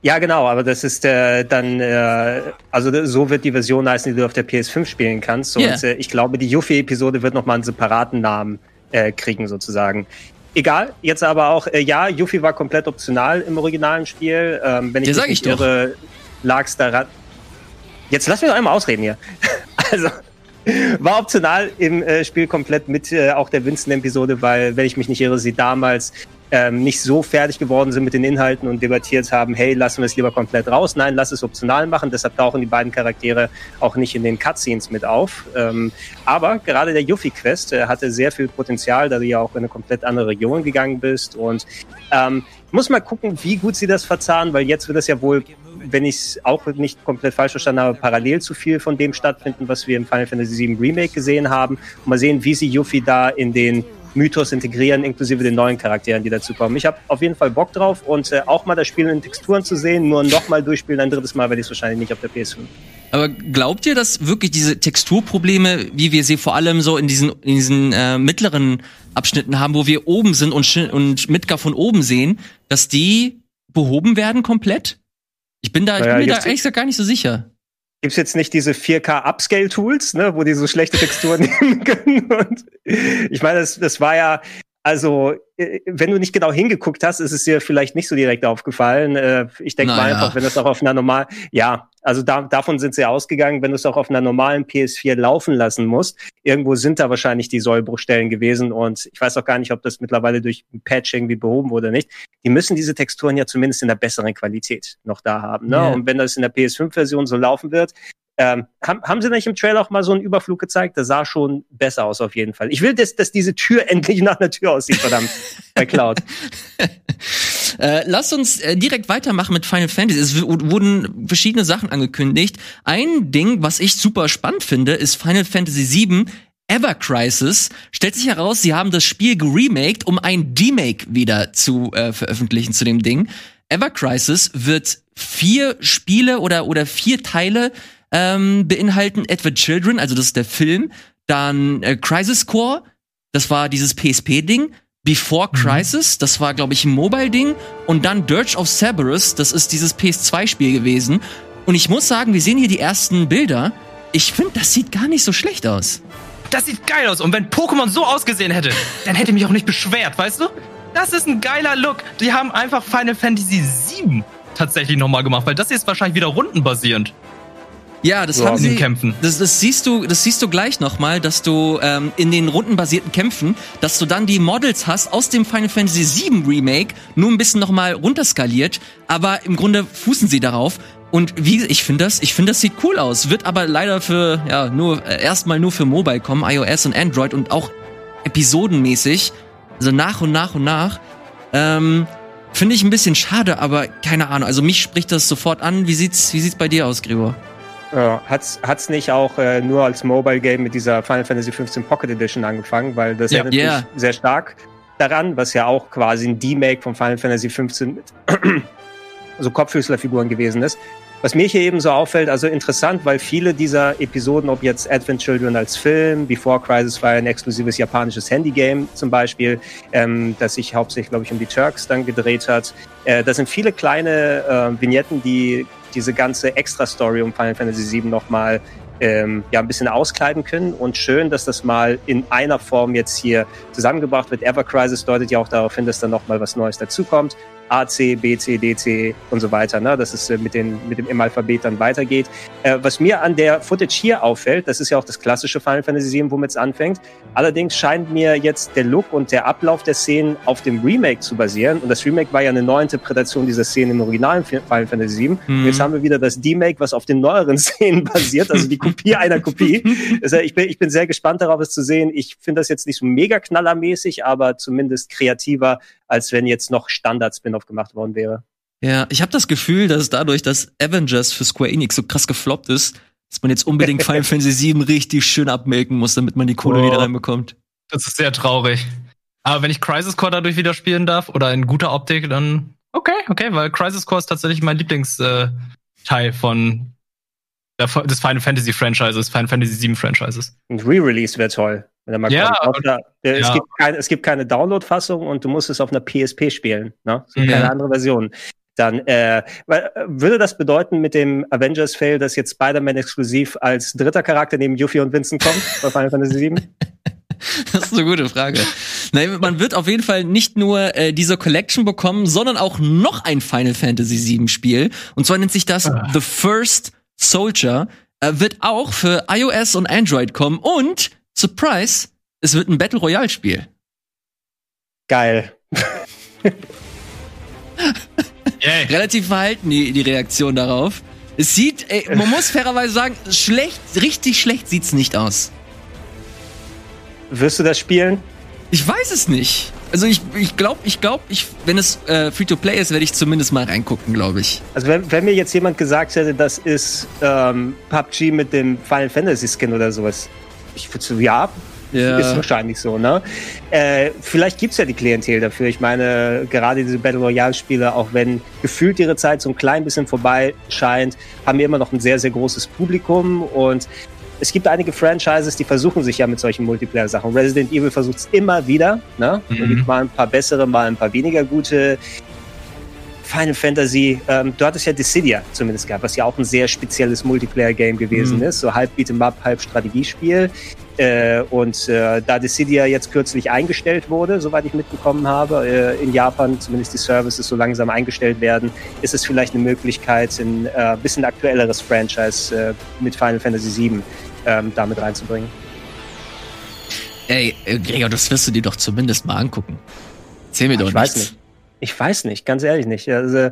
Ja, genau, aber das ist äh, dann, äh, also so wird die Version heißen, die du auf der PS5 spielen kannst. Und Ja. äh, ich glaube, die Yuffie-Episode wird nochmal einen separaten Namen äh, kriegen, sozusagen. Egal, jetzt aber auch, äh, ja, Yuffie war komplett optional im originalen Spiel. Ähm, wenn ich Ja, sag ich irre, lag's daran. Jetzt lass mich doch einmal ausreden hier. also, war optional im äh, Spiel komplett mit äh, auch der Winston-Episode, weil, wenn ich mich nicht irre, sie damals ähm, nicht so fertig geworden sind mit den Inhalten und debattiert haben, hey, lassen wir es lieber komplett raus. Nein, lass es optional machen. Deshalb tauchen die beiden Charaktere auch nicht in den Cutscenes mit auf. Ähm, aber gerade der Yuffie-Quest äh, hatte sehr viel Potenzial, da du ja auch in eine komplett andere Region gegangen bist. Und ähm, muss mal gucken, wie gut sie das verzahnen, weil jetzt wird es ja wohl, wenn ich es auch nicht komplett falsch verstanden habe, parallel zu viel von dem stattfinden, was wir im Final Fantasy VII Remake gesehen haben. Und mal sehen, wie sie Yuffie da in den Mythos integrieren, inklusive den neuen Charakteren, die dazukommen. Ich habe auf jeden Fall Bock drauf und äh, auch mal das Spiel in Texturen zu sehen, nur nochmal durchspielen, ein drittes Mal werde ich es wahrscheinlich nicht auf der PS5. Aber glaubt ihr, dass wirklich diese Texturprobleme, wie wir sie vor allem so in diesen, in diesen äh, mittleren Abschnitten haben, wo wir oben sind und, und Midgar von oben sehen, dass die behoben werden komplett? Ich bin da, ich Naja, bin mir da ehrlich gesagt gar nicht so sicher. Gibt's jetzt nicht diese 4K-Upscale-Tools, ne, wo die so schlechte Texturen nehmen können? Und ich meine, das, das war ja, also, äh, wenn du nicht genau hingeguckt hast, ist es dir vielleicht nicht so direkt aufgefallen. Äh, Ich denke mal Naja. einfach, wenn das auch auf einer normal, ja, also da, davon sind sie ausgegangen, wenn du es auch auf einer normalen PS4 laufen lassen musst. Irgendwo sind da wahrscheinlich die Sollbruchstellen gewesen und ich weiß auch gar nicht, ob das mittlerweile durch ein Patch irgendwie behoben wurde oder nicht. Die müssen diese Texturen ja zumindest in der besseren Qualität noch da haben. Ne? Ja. Und wenn das in der PS5-Version so laufen wird, ähm, haben, haben sie nicht im Trailer auch mal so einen Überflug gezeigt? Das sah schon besser aus auf jeden Fall. Ich will, dass, dass diese Tür endlich nach einer Tür aussieht, verdammt, bei Cloud. Äh, lasst uns äh, direkt weitermachen mit Final Fantasy. Es wurden verschiedene Sachen angekündigt. Ein Ding, was ich super spannend finde, ist Final Fantasy VII Ever Crisis. Stellt sich heraus, sie haben das Spiel geremaked, um ein Demake wieder zu äh, veröffentlichen zu dem Ding. Ever Crisis wird vier Spiele oder, oder vier Teile ähm, beinhalten. Edward Children, also das ist der Film. Dann äh, Crisis Core, das war dieses PSP-Ding. Before Crisis, das war, glaube ich, ein Mobile-Ding. Und dann Dirge of Cerberus, das ist dieses PS2-Spiel gewesen. Und ich muss sagen, wir sehen hier die ersten Bilder. Ich finde, das sieht gar nicht so schlecht aus. Das sieht geil aus. Und wenn Pokémon so ausgesehen hätte, dann hätte ich mich auch nicht beschwert, weißt du? Das ist ein geiler Look. Die haben einfach Final Fantasy VII tatsächlich nochmal gemacht, weil das hier ist wahrscheinlich wieder rundenbasierend Ja, das Ja, haben sie. Kämpfen. Das, das siehst du, das siehst du gleich nochmal, dass du ähm, in den rundenbasierten Kämpfen, dass du dann die Models hast aus dem Final Fantasy VII Remake, nur ein bisschen nochmal runterskaliert, aber im Grunde fußen sie darauf. Und wie ich finde das, ich finde das sieht cool aus, wird aber leider für ja nur äh, erstmal nur für Mobile kommen, iOS und Android und auch episodenmäßig, also nach und nach und nach. Ähm, finde ich ein bisschen schade, aber keine Ahnung. Also mich spricht das sofort an. Wie sieht's, wie sieht's bei dir aus, Gregor? Ja, hat's, hat's nicht auch äh, nur als Mobile Game mit dieser Final Fantasy 15 Pocket Edition angefangen, weil das Ja. erinnert mich Ja. sehr stark daran, was ja auch quasi ein D-Make von Final Fantasy 15 mit so Kopfhößlerfiguren gewesen ist. Was mir hier eben so auffällt, also interessant, weil viele dieser Episoden, ob jetzt Advent Children als Film, Before Crisis war ein exklusives japanisches Handygame zum Beispiel, ähm, das sich hauptsächlich, glaube ich, um die Turks dann gedreht hat. Äh, das sind viele kleine äh, Vignetten, die diese ganze Extra-Story um Final Fantasy VII nochmal ähm, ja, ein bisschen auskleiden können. Und schön, dass das mal in einer Form jetzt hier zusammengebracht wird. Ever Crisis deutet ja auch darauf hin, dass da nochmal was Neues dazukommt. A, C, B, C, D, C und so weiter, ne? dass es äh, mit, den, mit dem im Alphabet dann weitergeht. Äh, was mir an der Footage hier auffällt, das ist ja auch das klassische Final Fantasy VII, womit es anfängt. Allerdings scheint mir jetzt der Look und der Ablauf der Szenen auf dem Remake zu basieren. Und das Remake war ja eine Neuinterpretation dieser Szenen im originalen Final Fantasy VII. Mhm. Jetzt haben wir wieder das D-Make, was auf den neueren Szenen basiert, also die Kopie einer Kopie. Also ich, bin, ich bin sehr gespannt darauf, es zu sehen. Ich finde das jetzt nicht so mega knallermäßig, aber zumindest kreativer, als wenn jetzt noch Standard-Spin-Off gemacht worden wäre. Ja, ich habe das Gefühl, dass dadurch, dass Avengers für Square Enix so krass gefloppt ist, dass man jetzt unbedingt Final Fantasy VII richtig schön abmelken muss, damit man die Kohle Oh. wieder reinbekommt. Das ist sehr traurig. Aber wenn ich Crisis Core dadurch wieder spielen darf oder in guter Optik, dann okay, okay, weil Crisis Core ist tatsächlich mein Lieblingsteil äh, von der, des Final Fantasy Franchises, Final Fantasy 7 Franchises. Ein Re-Release wäre toll, Ja, kommt. Da, äh, es, ja. gibt kein, es gibt keine Download-Fassung und du musst es auf einer PSP spielen. Ne? Es gibt Ja. keine andere Version. Dann äh, würde das bedeuten mit dem Avengers-Fail, dass jetzt Spider-Man exklusiv als dritter Charakter neben Yuffie und Vincent kommt bei Final Fantasy 7? Das ist eine gute Frage. Nein, man wird auf jeden Fall nicht nur äh, diese Collection bekommen, sondern auch noch ein Final Fantasy VII Spiel. Und zwar nennt sich das The First Soldier. Äh, wird auch für iOS und Android kommen. Und, Surprise, es wird ein Battle Royale Spiel. Geil. Yay. Relativ verhalten die, die Reaktion darauf. Es sieht, ey, man muss fairerweise sagen, schlecht, richtig schlecht sieht's nicht aus. Wirst du das spielen? Ich weiß es nicht. Also ich, ich glaube, ich glaube, ich, wenn es äh, Free-to-Play ist, werde ich zumindest mal reingucken, glaube ich. Also wenn, wenn mir jetzt jemand gesagt hätte, das ist ähm, PUBG mit dem Final Fantasy Skin oder sowas, ich würde so, ja, Ja. Ist wahrscheinlich so, ne? Äh, vielleicht gibt's ja die Klientel dafür. Ich meine, gerade diese Battle Royale-Spiele, auch wenn gefühlt ihre Zeit so ein klein bisschen vorbei scheint, haben wir immer noch ein sehr, sehr großes Publikum und es gibt einige Franchises, die versuchen sich ja mit solchen Multiplayer-Sachen. Resident Evil versucht es immer wieder. Ne? Mhm. Mal ein paar bessere, mal ein paar weniger gute. Final Fantasy, ähm, du hattest ja Dissidia zumindest gehabt, was ja auch ein sehr spezielles Multiplayer-Game gewesen Mhm. ist. So halb Beat'em Up, halb Strategiespiel. Äh, und äh, da Dissidia jetzt kürzlich eingestellt wurde, soweit ich mitbekommen habe, äh, in Japan zumindest die Services so langsam eingestellt werden, ist es vielleicht eine Möglichkeit, ein äh, bisschen aktuelleres Franchise äh, mit Final Fantasy VII ähm, damit reinzubringen. Ey, äh, Gregor, das wirst du dir doch zumindest mal angucken. Erzähl mir doch ich weiß nichts. nicht. Ich weiß nicht, ganz ehrlich nicht. Also,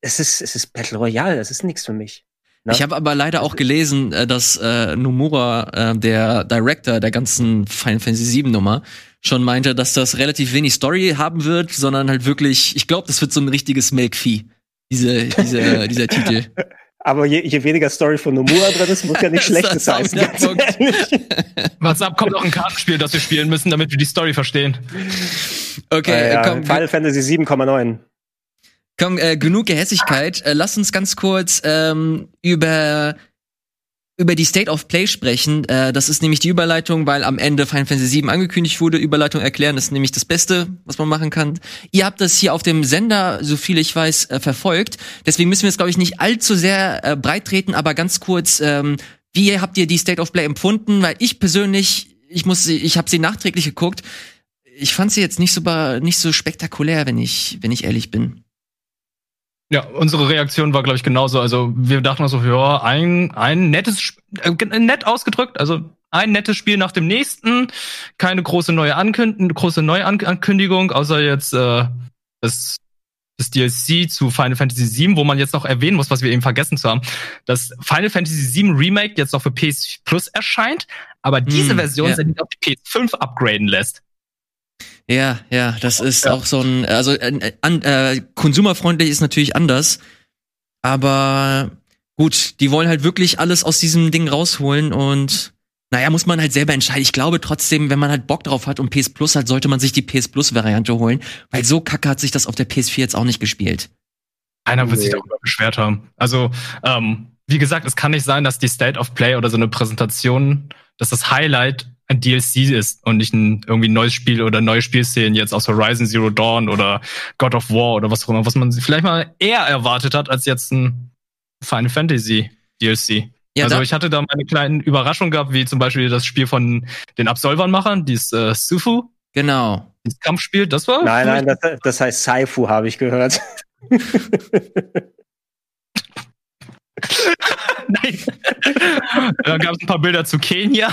es ist, es ist Battle Royale, das ist nichts für mich. Ne? Ich habe aber leider auch gelesen, äh, dass äh, Nomura, äh, der Director der ganzen Final Fantasy VII Nummer, schon meinte, dass das relativ wenig Story haben wird, sondern halt wirklich, ich glaube, das wird so ein richtiges Melkvieh. Diese, diese, dieser Titel. Aber je, je weniger Story von Nomura drin ist, muss ja nicht Schlechtes heißen. ganz ehrlich. Was ab, kommt auch ein Kartenspiel, das wir spielen müssen, damit wir die Story verstehen. Okay, Äh, ja, komm, Final Fantasy 7,9. komm äh, genug Gehässigkeit. Äh, lass uns ganz kurz ähm, über über die State of Play sprechen. Äh, das ist nämlich die Überleitung, weil am Ende Final Fantasy VII angekündigt wurde. Überleitung erklären ist nämlich das Beste, was man machen kann. Ihr habt das hier auf dem Sender, so viel ich weiß, äh, verfolgt. Deswegen müssen wir jetzt, glaube ich, nicht allzu sehr äh, breit treten, aber ganz kurz, ähm, wie habt ihr die State of Play empfunden? Weil ich persönlich, ich muss, sie- ich habe sie nachträglich geguckt. Ich fand sie jetzt nicht so nicht so spektakulär, wenn ich wenn ich ehrlich bin. Ja, unsere Reaktion war, glaube ich, genauso. Also wir dachten so, ja, ein, ein nettes, äh, nett ausgedrückt, also ein nettes Spiel nach dem nächsten, keine große neue Ankündigung, große neue An Ankündigung, außer jetzt äh, das, das DLC zu Final Fantasy VII, wo man jetzt noch erwähnen muss, was wir eben vergessen zu haben, dass Final Fantasy VII Remake jetzt noch für PS Plus erscheint, aber diese Hm, Version ja. sich auf die PS5 upgraden lässt. Ja, ja, das ist Ja. auch so ein, also äh, an, äh, konsumerfreundlich ist natürlich anders, aber gut, die wollen halt wirklich alles aus diesem Ding rausholen und naja, muss man halt selber entscheiden. Ich glaube trotzdem, wenn man halt Bock drauf hat und PS Plus hat, sollte man sich die PS Plus Variante holen, weil so kacke hat sich das auf der PS4 jetzt auch nicht gespielt. Keiner wird sich Nee. darüber beschwert haben. Also, ähm, wie gesagt, es kann nicht sein, dass die State of Play oder so eine Präsentation, dass das Highlight ein DLC ist und nicht ein irgendwie neues Spiel oder neue Spielszenen jetzt aus Horizon Zero Dawn oder God of War oder was auch immer, was man vielleicht mal eher erwartet hat als jetzt ein Final Fantasy DLC. Ja, also ich hatte da meine kleinen Überraschungen gehabt, wie zum Beispiel das Spiel von den Absolvern-Machern, dieses äh, Sufu, Genau. dieses Kampfspiel, das war Nein, nein, das, das heißt Saifu, habe ich gehört. Nein. da gab es ein paar Bilder zu Kenia.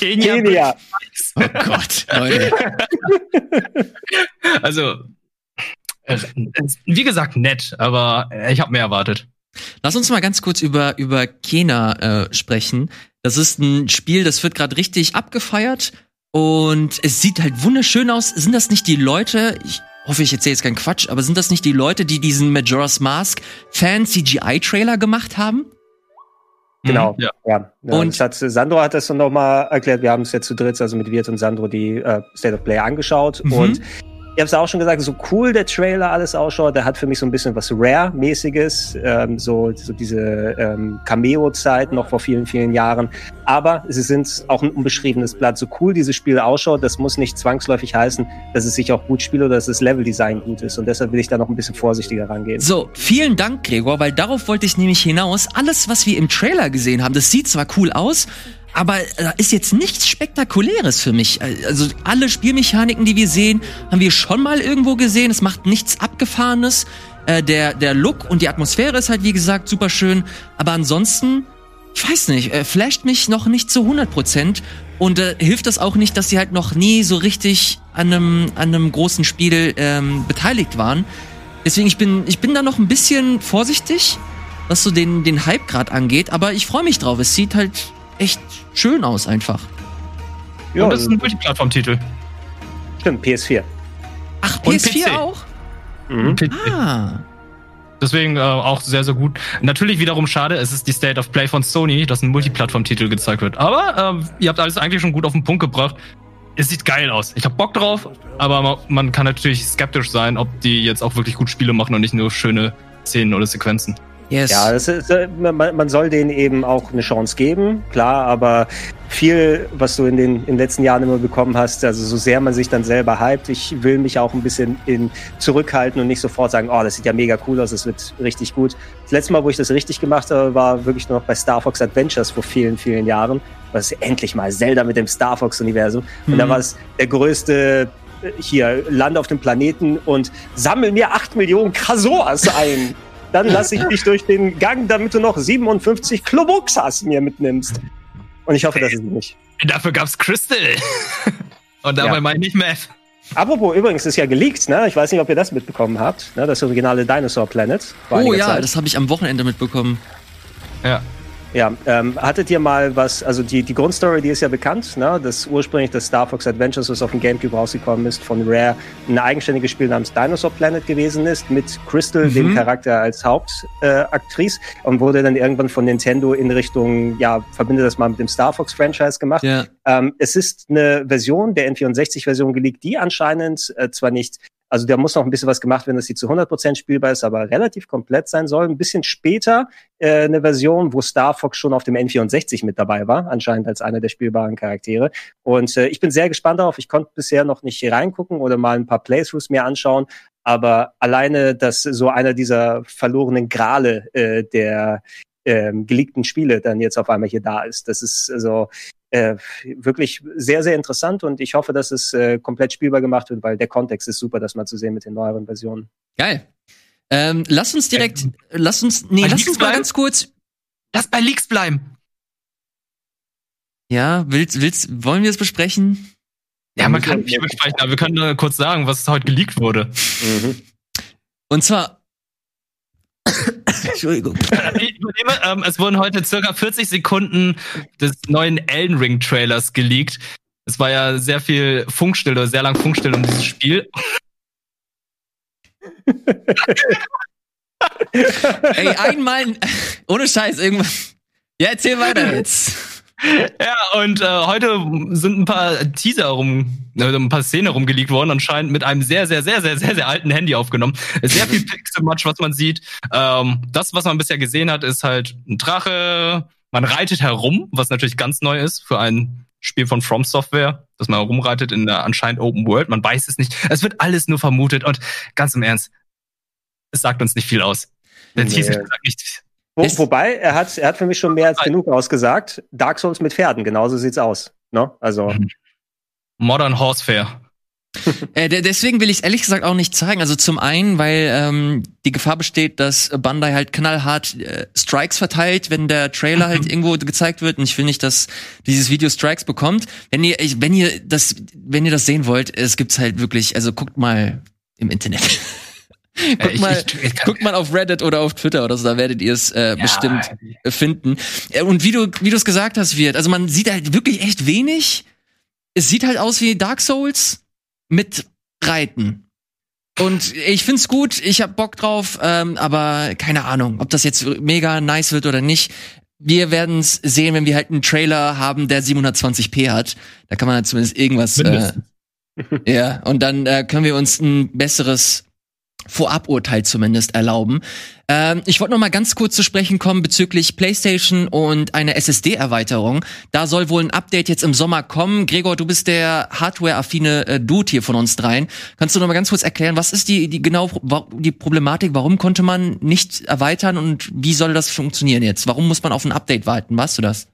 Kenia. Kenia. Oh Gott, Leute. Also, äh, wie gesagt, nett, aber ich habe mehr erwartet. Lass uns mal ganz kurz über, über Kena äh, sprechen. Das ist ein Spiel, das wird gerade richtig abgefeiert und es sieht halt wunderschön aus. Sind das nicht die Leute, ich hoffe, ich erzähle jetzt keinen Quatsch, aber sind das nicht die Leute, die diesen Majora's Mask Fan CGI Trailer gemacht haben? Genau. Ja. Ja, ja Und- und das hat, Sandro hat das dann nochmal erklärt. Wir haben es jetzt zu dritt, also mit Wirt und Sandro, die äh, State of Play angeschaut. Mhm. Und ich habe es auch schon gesagt, so cool der Trailer alles ausschaut, der hat für mich so ein bisschen was Rare-mäßiges, ähm, so, so diese ähm, Cameo-Zeit noch vor vielen, vielen Jahren. Aber sie sind auch ein unbeschriebenes Blatt. So cool dieses Spiel ausschaut, das muss nicht zwangsläufig heißen, dass es sich auch gut spielt oder dass das Level-Design gut ist. Und deshalb will ich da noch ein bisschen vorsichtiger rangehen. So, vielen Dank, Gregor, weil darauf wollte ich nämlich hinaus. Alles, was wir im Trailer gesehen haben, das sieht zwar cool aus, aber äh, da ist jetzt nichts Spektakuläres für mich. Äh, Also alle Spielmechaniken, die wir sehen, haben wir schon mal irgendwo gesehen. Es macht nichts Abgefahrenes. Äh, der, der Look und die Atmosphäre ist halt, wie gesagt, super schön. Aber ansonsten, ich weiß nicht, äh, flasht mich noch nicht zu 100 Prozent. Und äh, hilft das auch nicht, dass sie halt noch nie so richtig an einem, an einem großen Spiel ähm, beteiligt waren. Deswegen, ich bin, ich bin da noch ein bisschen vorsichtig, was so den, den Hype gerade angeht, aber ich freue mich drauf. Es sieht halt echt schön aus einfach. Ja, Und das ist ein Multiplattform-Titel. stimmt, PS4. Ach, Und PS4 PC. auch? Mhm. PC. Ah. Deswegen äh, auch sehr, sehr gut. Natürlich wiederum schade, es ist die State of Play von Sony, dass ein Multiplattform-Titel gezeigt wird. Aber äh, ihr habt alles eigentlich schon gut auf den Punkt gebracht. Es sieht geil aus. Ich hab Bock drauf, aber man, man kann natürlich skeptisch sein, ob die jetzt auch wirklich gut Spiele machen und nicht nur schöne Szenen oder Sequenzen. Yes. Ja, ist, äh, man, man soll denen eben auch eine Chance geben, klar, aber viel, was du in den, in den letzten Jahren immer bekommen hast, also so sehr man sich dann selber hypt, ich will mich auch ein bisschen in, zurückhalten und nicht sofort sagen, oh, das sieht ja mega cool aus, das wird richtig gut. Das letzte Mal, wo ich das richtig gemacht habe, war wirklich nur noch bei Star Fox Adventures vor vielen, vielen Jahren. Das ist endlich mal Zelda mit dem Star Fox-Universum. Und Mhm. da war es der größte äh, hier, Land auf dem Planeten und sammel mir acht Millionen Krasoas ein. Dann lasse ich dich durch den Gang, damit du noch 57 Klobuxas mir mitnimmst. Und ich hoffe, das ist nicht. Dafür gab's Crystal. und dabei Ja. meine ich nicht Math. Apropos, übrigens, ist ja geleakt, ne? Ich weiß nicht, ob ihr das mitbekommen habt. Ne? Das originale Dinosaur Planet. Oh ja, Zeit. das habe ich am Wochenende mitbekommen. Ja. Ja, ähm, hattet ihr mal was, also die, die Grundstory, die ist ja bekannt, ne? dass ursprünglich das Star Fox Adventures, was auf dem Gamecube rausgekommen ist, von Rare ein eigenständiges Spiel namens Dinosaur Planet gewesen ist, mit Crystal, Mhm. dem Charakter als Hauptaktrice, äh, und wurde dann irgendwann von Nintendo in Richtung, ja, verbinde das mal mit dem Star Fox Franchise gemacht. Ja. Ähm, es ist eine Version, der N64-Version geleakt, die anscheinend äh, zwar nicht, also da muss noch ein bisschen was gemacht werden, dass sie zu 100% spielbar ist, aber relativ komplett sein soll. Ein bisschen später äh, eine Version, wo Star Fox schon auf dem N64 mit dabei war, anscheinend als einer der spielbaren Charaktere. Und äh, ich bin sehr gespannt darauf. Ich konnte bisher noch nicht hier reingucken oder mal ein paar Playthroughs mir anschauen. Aber alleine, dass so einer dieser verlorenen Grale äh, der ähm, geleakten Spiele dann jetzt auf einmal hier da ist, das ist also äh, wirklich sehr, sehr interessant und ich hoffe, dass es äh, komplett spielbar gemacht wird, weil der Kontext ist super, das mal zu sehen mit den neueren Versionen. Geil. Ähm, lass uns direkt, lass uns, nee, lass Leaks uns mal bleiben? ganz kurz. Lass bei Leaks bleiben. Ja, willst, willst, wollen wir es besprechen? Ja, man kann nicht besprechen, aber wir können nur kurz sagen, was heute geleakt wurde. Und zwar. Entschuldigung. Ich übernehme, ähm, es wurden heute circa 40 Sekunden des neuen Elden Ring Trailers geleakt. Es war ja sehr viel Funkstille, sehr lang Funkstille um dieses Spiel. Ey, einmal, ohne Scheiß, irgendwas. Ja, erzähl weiter jetzt. Ja, und äh, heute sind ein paar Teaser rum, also ein paar Szenen rumgeleakt worden, anscheinend mit einem sehr, sehr, sehr, sehr, sehr, sehr alten Handy aufgenommen. Sehr viel Pixelmatch, was man sieht. Ähm, das, was man bisher gesehen hat, ist halt ein Drache. Man reitet herum, was natürlich ganz neu ist für ein Spiel von From Software, dass man herumreitet in der anscheinend Open World. Man weiß es nicht. Es wird alles nur vermutet und ganz im Ernst, es sagt uns nicht viel aus. Der Nee. Teaser sagt nicht. Wo, wobei, er hat, er hat für mich schon mehr als genug ausgesagt. Dark Souls mit Pferden, genauso sieht's aus. Ne? Also, Modern Horsefair. Äh, de- deswegen will ich es ehrlich gesagt auch nicht zeigen. Also zum einen, weil ähm, die Gefahr besteht, dass Bandai halt knallhart äh, Strikes verteilt, wenn der Trailer halt irgendwo gezeigt wird. Und ich will nicht, dass dieses Video Strikes bekommt. Wenn ihr, ich, wenn ihr das, wenn ihr das sehen wollt, es gibt's halt wirklich. Also guckt mal im Internet. guckt Äh, ich- mal, ich- ich guckt mal auf Reddit oder auf Twitter oder so. Da werdet ihr es äh, bestimmt finden. Äh, Und wie du, wie du es gesagt hast, wird, also man sieht halt wirklich echt wenig. Es sieht halt aus wie Dark Souls mit Reiten. Und ich find's gut, ich hab Bock drauf, ähm, aber keine Ahnung, ob das jetzt mega nice wird oder nicht. Wir werden's sehen, wenn wir halt einen Trailer haben, der 720p hat. Da kann man halt zumindest irgendwas. Äh, ja, und dann äh, können wir uns ein besseres Voraburteil zumindest erlauben. Ähm, ich wollte noch mal ganz kurz zu sprechen kommen bezüglich PlayStation und einer SSD-Erweiterung. Da soll wohl ein Update jetzt im Sommer kommen. Gregor, du bist der Hardware-affine äh, Dude hier von uns dreien. Kannst du noch mal ganz kurz erklären, was ist die, die genau die Problematik? Warum konnte man nicht erweitern und wie soll das funktionieren jetzt? Warum muss man auf ein Update warten? Weißt du das?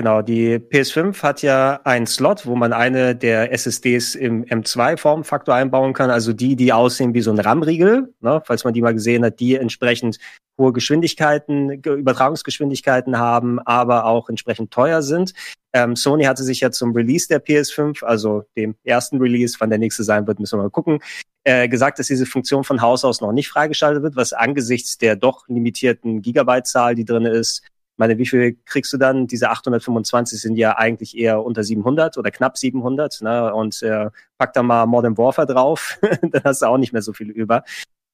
Genau, die PS5 hat ja einen Slot, wo man eine der SSDs im M2-Formfaktor einbauen kann, also die, die aussehen wie so ein RAM-Riegel, ne, falls man die mal gesehen hat, die entsprechend hohe Geschwindigkeiten, Ge- Übertragungsgeschwindigkeiten haben, aber auch entsprechend teuer sind. Ähm, Sony hatte sich ja zum Release der PS5, also dem ersten Release, wann der nächste sein wird, müssen wir mal gucken, äh, gesagt, dass diese Funktion von Haus aus noch nicht freigeschaltet wird, was angesichts der doch limitierten Gigabyte-Zahl, die drin ist, meine, wie viel kriegst du dann? Diese 825 sind ja eigentlich eher unter 700 oder knapp 700. Ne? Und äh, pack da mal Modern Warfare drauf, dann hast du auch nicht mehr so viel über.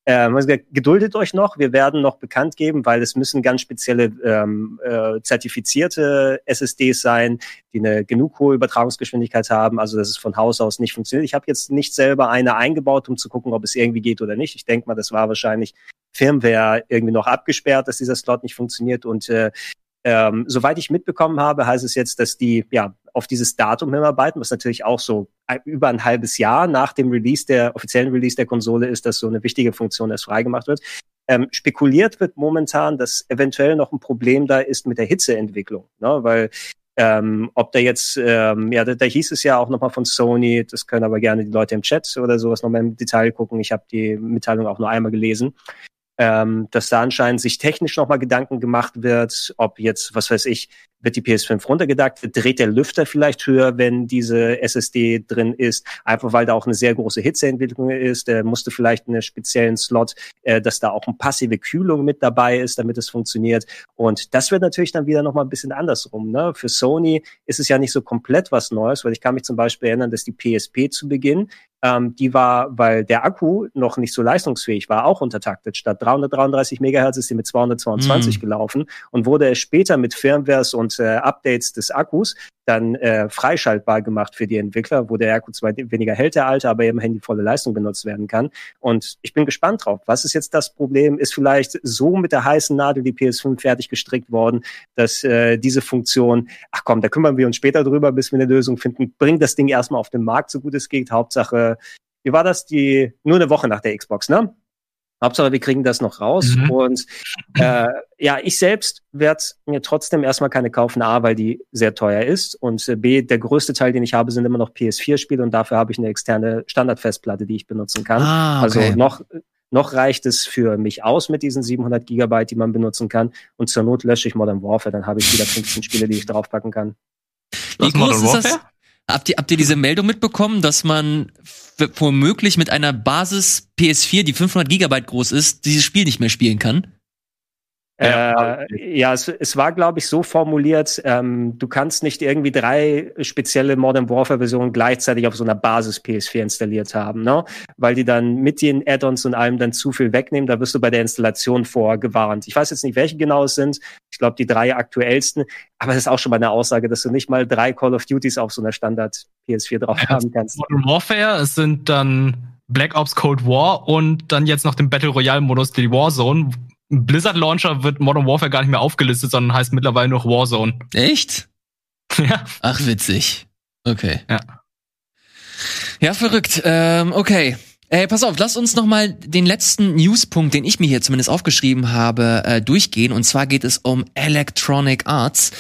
Ähm, also geduldet euch noch, wir werden noch bekannt geben, weil es müssen ganz spezielle ähm, äh, zertifizierte SSDs sein, die eine genug hohe Übertragungsgeschwindigkeit haben, also dass es von Haus aus nicht funktioniert. Ich habe jetzt nicht selber eine eingebaut, um zu gucken, ob es irgendwie geht oder nicht. Ich denke mal, das war wahrscheinlich Firmware irgendwie noch abgesperrt, dass dieser Slot nicht funktioniert und äh, ähm, soweit ich mitbekommen habe, heißt es jetzt, dass die ja auf dieses Datum hinarbeiten, was natürlich auch so über ein halbes Jahr nach dem Release der offiziellen Release der Konsole ist, dass so eine wichtige Funktion erst freigemacht wird. Ähm, spekuliert wird momentan, dass eventuell noch ein Problem da ist mit der Hitzeentwicklung, ne? weil ähm, ob da jetzt, ähm, ja, da, da hieß es ja auch nochmal von Sony, das können aber gerne die Leute im Chat oder sowas nochmal im Detail gucken. Ich habe die Mitteilung auch nur einmal gelesen ähm, dass da anscheinend sich technisch nochmal Gedanken gemacht wird, ob jetzt, was weiß ich, wird die PS5 runtergedacht, dreht der Lüfter vielleicht höher, wenn diese SSD drin ist, einfach weil da auch eine sehr große Hitzeentwicklung ist, der musste vielleicht einen speziellen Slot, äh, dass da auch eine passive Kühlung mit dabei ist, damit es funktioniert und das wird natürlich dann wieder nochmal ein bisschen andersrum. Ne? Für Sony ist es ja nicht so komplett was Neues, weil ich kann mich zum Beispiel erinnern, dass die PSP zu Beginn ähm, die war, weil der Akku noch nicht so leistungsfähig war, auch untertaktet. Statt 333 Megahertz ist sie mit 222 mm. gelaufen und wurde es später mit Firmwares und äh, Updates des Akkus dann äh, freischaltbar gemacht für die Entwickler, wo der Akku zwar weniger hält, der alte, aber immerhin die volle Leistung benutzt werden kann. Und ich bin gespannt drauf. Was ist jetzt das Problem? Ist vielleicht so mit der heißen Nadel die PS5 fertig gestrickt worden, dass äh, diese Funktion, ach komm, da kümmern wir uns später drüber, bis wir eine Lösung finden, bringt das Ding erstmal auf den Markt, so gut es geht. Hauptsache, wie war das? Die nur eine Woche nach der Xbox, ne? Hauptsache, wir kriegen das noch raus. Mhm. Und äh, ja, ich selbst werde mir trotzdem erstmal keine kaufen, A, weil die sehr teuer ist. Und äh, B, der größte Teil, den ich habe, sind immer noch PS4-Spiele und dafür habe ich eine externe Standardfestplatte, die ich benutzen kann. Ah, okay. Also noch, noch reicht es für mich aus mit diesen 700 Gigabyte, die man benutzen kann. Und zur Not lösche ich Modern Warfare, dann habe ich wieder 15 Spiele, die ich draufpacken kann. Wie groß ist das? Habt ihr, habt ihr diese Meldung mitbekommen, dass man womöglich mit einer Basis PS4, die 500 Gigabyte groß ist, dieses Spiel nicht mehr spielen kann? Äh, ja, es, es war, glaube ich, so formuliert, ähm, du kannst nicht irgendwie drei spezielle Modern Warfare-Versionen gleichzeitig auf so einer Basis PS4 installiert haben, ne? Weil die dann mit den Add-ons und allem dann zu viel wegnehmen. Da wirst du bei der Installation vorgewarnt. Ich weiß jetzt nicht, welche genau es sind. Ich glaube, die drei aktuellsten. Aber es ist auch schon mal eine Aussage, dass du nicht mal drei Call of Duties auf so einer Standard PS4 drauf ja, haben kannst. Modern Warfare, es sind dann Black Ops Cold War und dann jetzt noch den Battle Royale Modus, die Warzone, Blizzard Launcher wird Modern Warfare gar nicht mehr aufgelistet, sondern heißt mittlerweile noch Warzone. Echt? Ja. Ach, witzig. Okay. Ja. Ja, verrückt. Ähm, okay. Ey, pass auf, lass uns noch mal den letzten Newspunkt, den ich mir hier zumindest aufgeschrieben habe, äh, durchgehen. Und zwar geht es um Electronic Arts.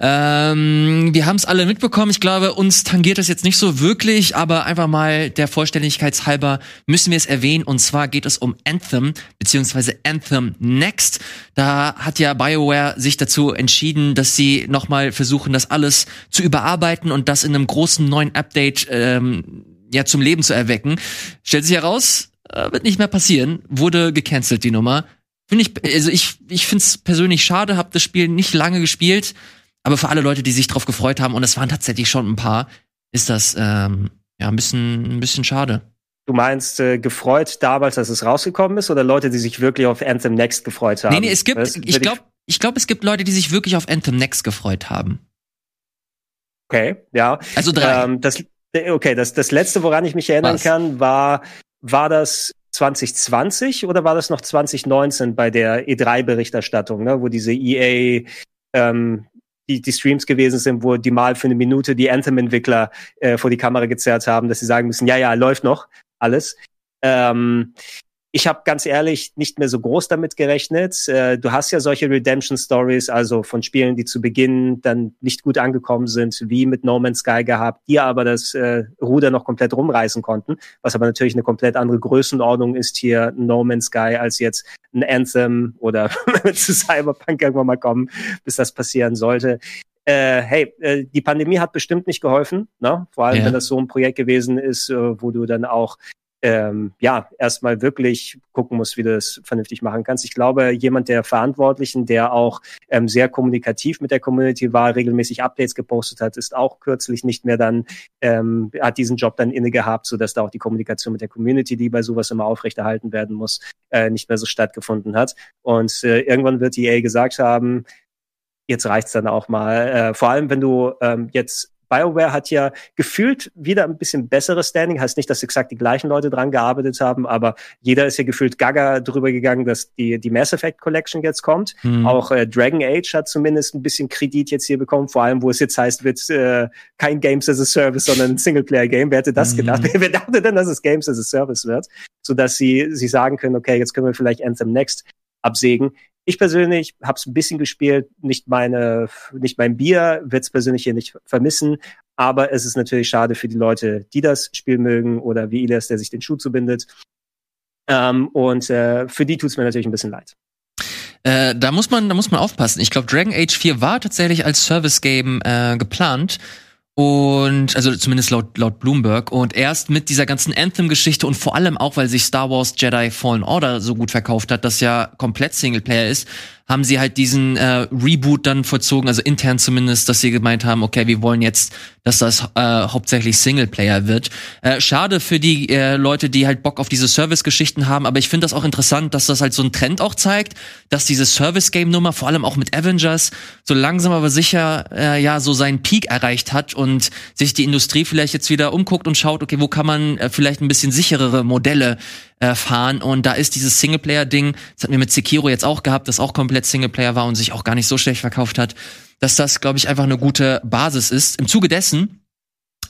Ähm, wir haben es alle mitbekommen. Ich glaube, uns tangiert das jetzt nicht so wirklich, aber einfach mal der Vollständigkeitshalber müssen wir es erwähnen. Und zwar geht es um Anthem beziehungsweise Anthem Next. Da hat ja BioWare sich dazu entschieden, dass sie noch mal versuchen, das alles zu überarbeiten und das in einem großen neuen Update ähm, ja zum Leben zu erwecken. Stellt sich heraus, äh, wird nicht mehr passieren. Wurde gecancelt die Nummer. Finde ich, also ich, ich finde es persönlich schade, habe das Spiel nicht lange gespielt, aber für alle Leute, die sich drauf gefreut haben, und es waren tatsächlich schon ein paar, ist das ähm, ja ein bisschen, ein bisschen schade. Du meinst äh, gefreut damals, dass es rausgekommen ist, oder Leute, die sich wirklich auf Anthem Next gefreut haben? Nee, nee, es gibt, das, ich glaube, ich glaube, es gibt Leute, die sich wirklich auf Anthem Next gefreut haben. Okay, ja. Also drei. Ähm, das, okay, das, das letzte, woran ich mich erinnern Was? kann, war, war das 2020 oder war das noch 2019 bei der E3-Berichterstattung, ne, wo diese EA ähm, die, die Streams gewesen sind, wo die mal für eine Minute die Anthem-Entwickler äh, vor die Kamera gezerrt haben, dass sie sagen müssen, ja, ja, läuft noch alles. Ähm, ich habe ganz ehrlich nicht mehr so groß damit gerechnet. Äh, du hast ja solche Redemption Stories, also von Spielen, die zu Beginn dann nicht gut angekommen sind, wie mit No Man's Sky gehabt, die aber das äh, Ruder noch komplett rumreißen konnten, was aber natürlich eine komplett andere Größenordnung ist hier No Man's Sky als jetzt ein Anthem oder zu Cyberpunk irgendwann mal kommen, bis das passieren sollte. Äh, hey, äh, die Pandemie hat bestimmt nicht geholfen, ne? vor allem ja. wenn das so ein Projekt gewesen ist, äh, wo du dann auch ähm, ja, erstmal wirklich gucken muss, wie du das vernünftig machen kannst. Ich glaube, jemand der Verantwortlichen, der auch ähm, sehr kommunikativ mit der Community war, regelmäßig Updates gepostet hat, ist auch kürzlich nicht mehr dann, ähm, hat diesen Job dann inne gehabt, so dass da auch die Kommunikation mit der Community, die bei sowas immer aufrechterhalten werden muss, äh, nicht mehr so stattgefunden hat. Und äh, irgendwann wird EA gesagt haben, jetzt reicht's dann auch mal. Äh, vor allem, wenn du ähm, jetzt BioWare hat ja gefühlt wieder ein bisschen besseres Standing. Heißt nicht, dass exakt die gleichen Leute dran gearbeitet haben, aber jeder ist ja gefühlt gaga drüber gegangen, dass die, die Mass Effect Collection jetzt kommt. Mhm. Auch äh, Dragon Age hat zumindest ein bisschen Kredit jetzt hier bekommen, vor allem, wo es jetzt heißt, wird äh, kein Games as a Service, sondern ein Singleplayer-Game. Wer hätte das mhm. gedacht? Wer dachte denn, dass es Games as a Service wird? Sodass sie, sie sagen können, okay, jetzt können wir vielleicht Anthem Next absägen. Ich persönlich habe es ein bisschen gespielt, nicht meine, nicht mein Bier, wird es persönlich hier nicht vermissen. Aber es ist natürlich schade für die Leute, die das Spiel mögen oder wie Elias, der sich den Schuh zubindet. Ähm, und äh, für die tut es mir natürlich ein bisschen leid. Äh, da muss man, da muss man aufpassen. Ich glaube, Dragon Age 4 war tatsächlich als Service Game äh, geplant. Und, also zumindest laut, laut Bloomberg. Und erst mit dieser ganzen Anthem-Geschichte und vor allem auch, weil sich Star Wars Jedi Fallen Order so gut verkauft hat, das ja komplett Singleplayer ist, haben sie halt diesen äh, Reboot dann vollzogen, also intern zumindest, dass sie gemeint haben, okay, wir wollen jetzt, dass das äh, hauptsächlich Singleplayer wird. Äh, schade für die äh, Leute, die halt Bock auf diese Service-Geschichten haben, aber ich finde das auch interessant, dass das halt so ein Trend auch zeigt, dass diese Service-Game-Nummer, vor allem auch mit Avengers, so langsam aber sicher äh, ja so seinen Peak erreicht hat und sich die Industrie vielleicht jetzt wieder umguckt und schaut, okay, wo kann man äh, vielleicht ein bisschen sicherere Modelle äh, fahren. Und da ist dieses Singleplayer-Ding, das hatten wir mit Sekiro jetzt auch gehabt, das auch komplett Singleplayer war und sich auch gar nicht so schlecht verkauft hat, dass das, glaube ich, einfach eine gute Basis ist. Im Zuge dessen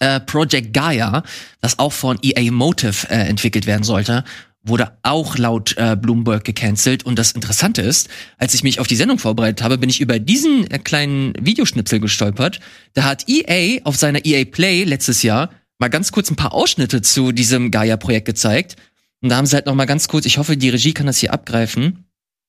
äh, Project Gaia, das auch von EA Motive äh, entwickelt werden sollte, wurde auch laut äh, Bloomberg gecancelt. Und das Interessante ist, als ich mich auf die Sendung vorbereitet habe, bin ich über diesen äh, kleinen Videoschnipsel gestolpert. Da hat EA auf seiner EA Play letztes Jahr mal ganz kurz ein paar Ausschnitte zu diesem Gaia-Projekt gezeigt. Und da haben sie halt noch mal ganz kurz, ich hoffe, die Regie kann das hier abgreifen.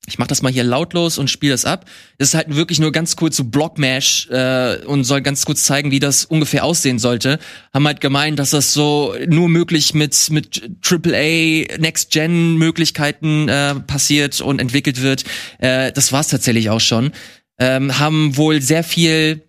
Ich mach das mal hier lautlos und spiele das ab. Das ist halt wirklich nur ganz kurz so Blockmash äh, und soll ganz kurz zeigen, wie das ungefähr aussehen sollte. Haben halt gemeint, dass das so nur möglich mit mit AAA Next Gen Möglichkeiten äh, passiert und entwickelt wird. Äh, das war's tatsächlich auch schon. Ähm, haben wohl sehr viel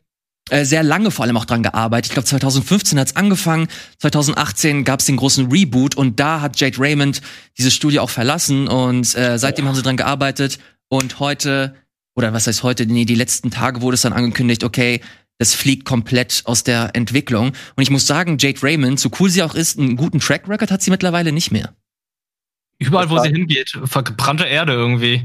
äh, sehr lange vor allem auch dran gearbeitet. Ich glaube 2015 hat's angefangen, 2018 gab's den großen Reboot und da hat Jade Raymond dieses Studio auch verlassen und äh, seitdem haben sie dran gearbeitet und heute oder was heißt heute, nee, die letzten Tage wurde es dann angekündigt, okay, das fliegt komplett aus der Entwicklung und ich muss sagen, Jade Raymond, so cool sie auch ist, einen guten Track Record hat sie mittlerweile nicht mehr. Überall, wo sie hingeht, verbrannte Erde irgendwie.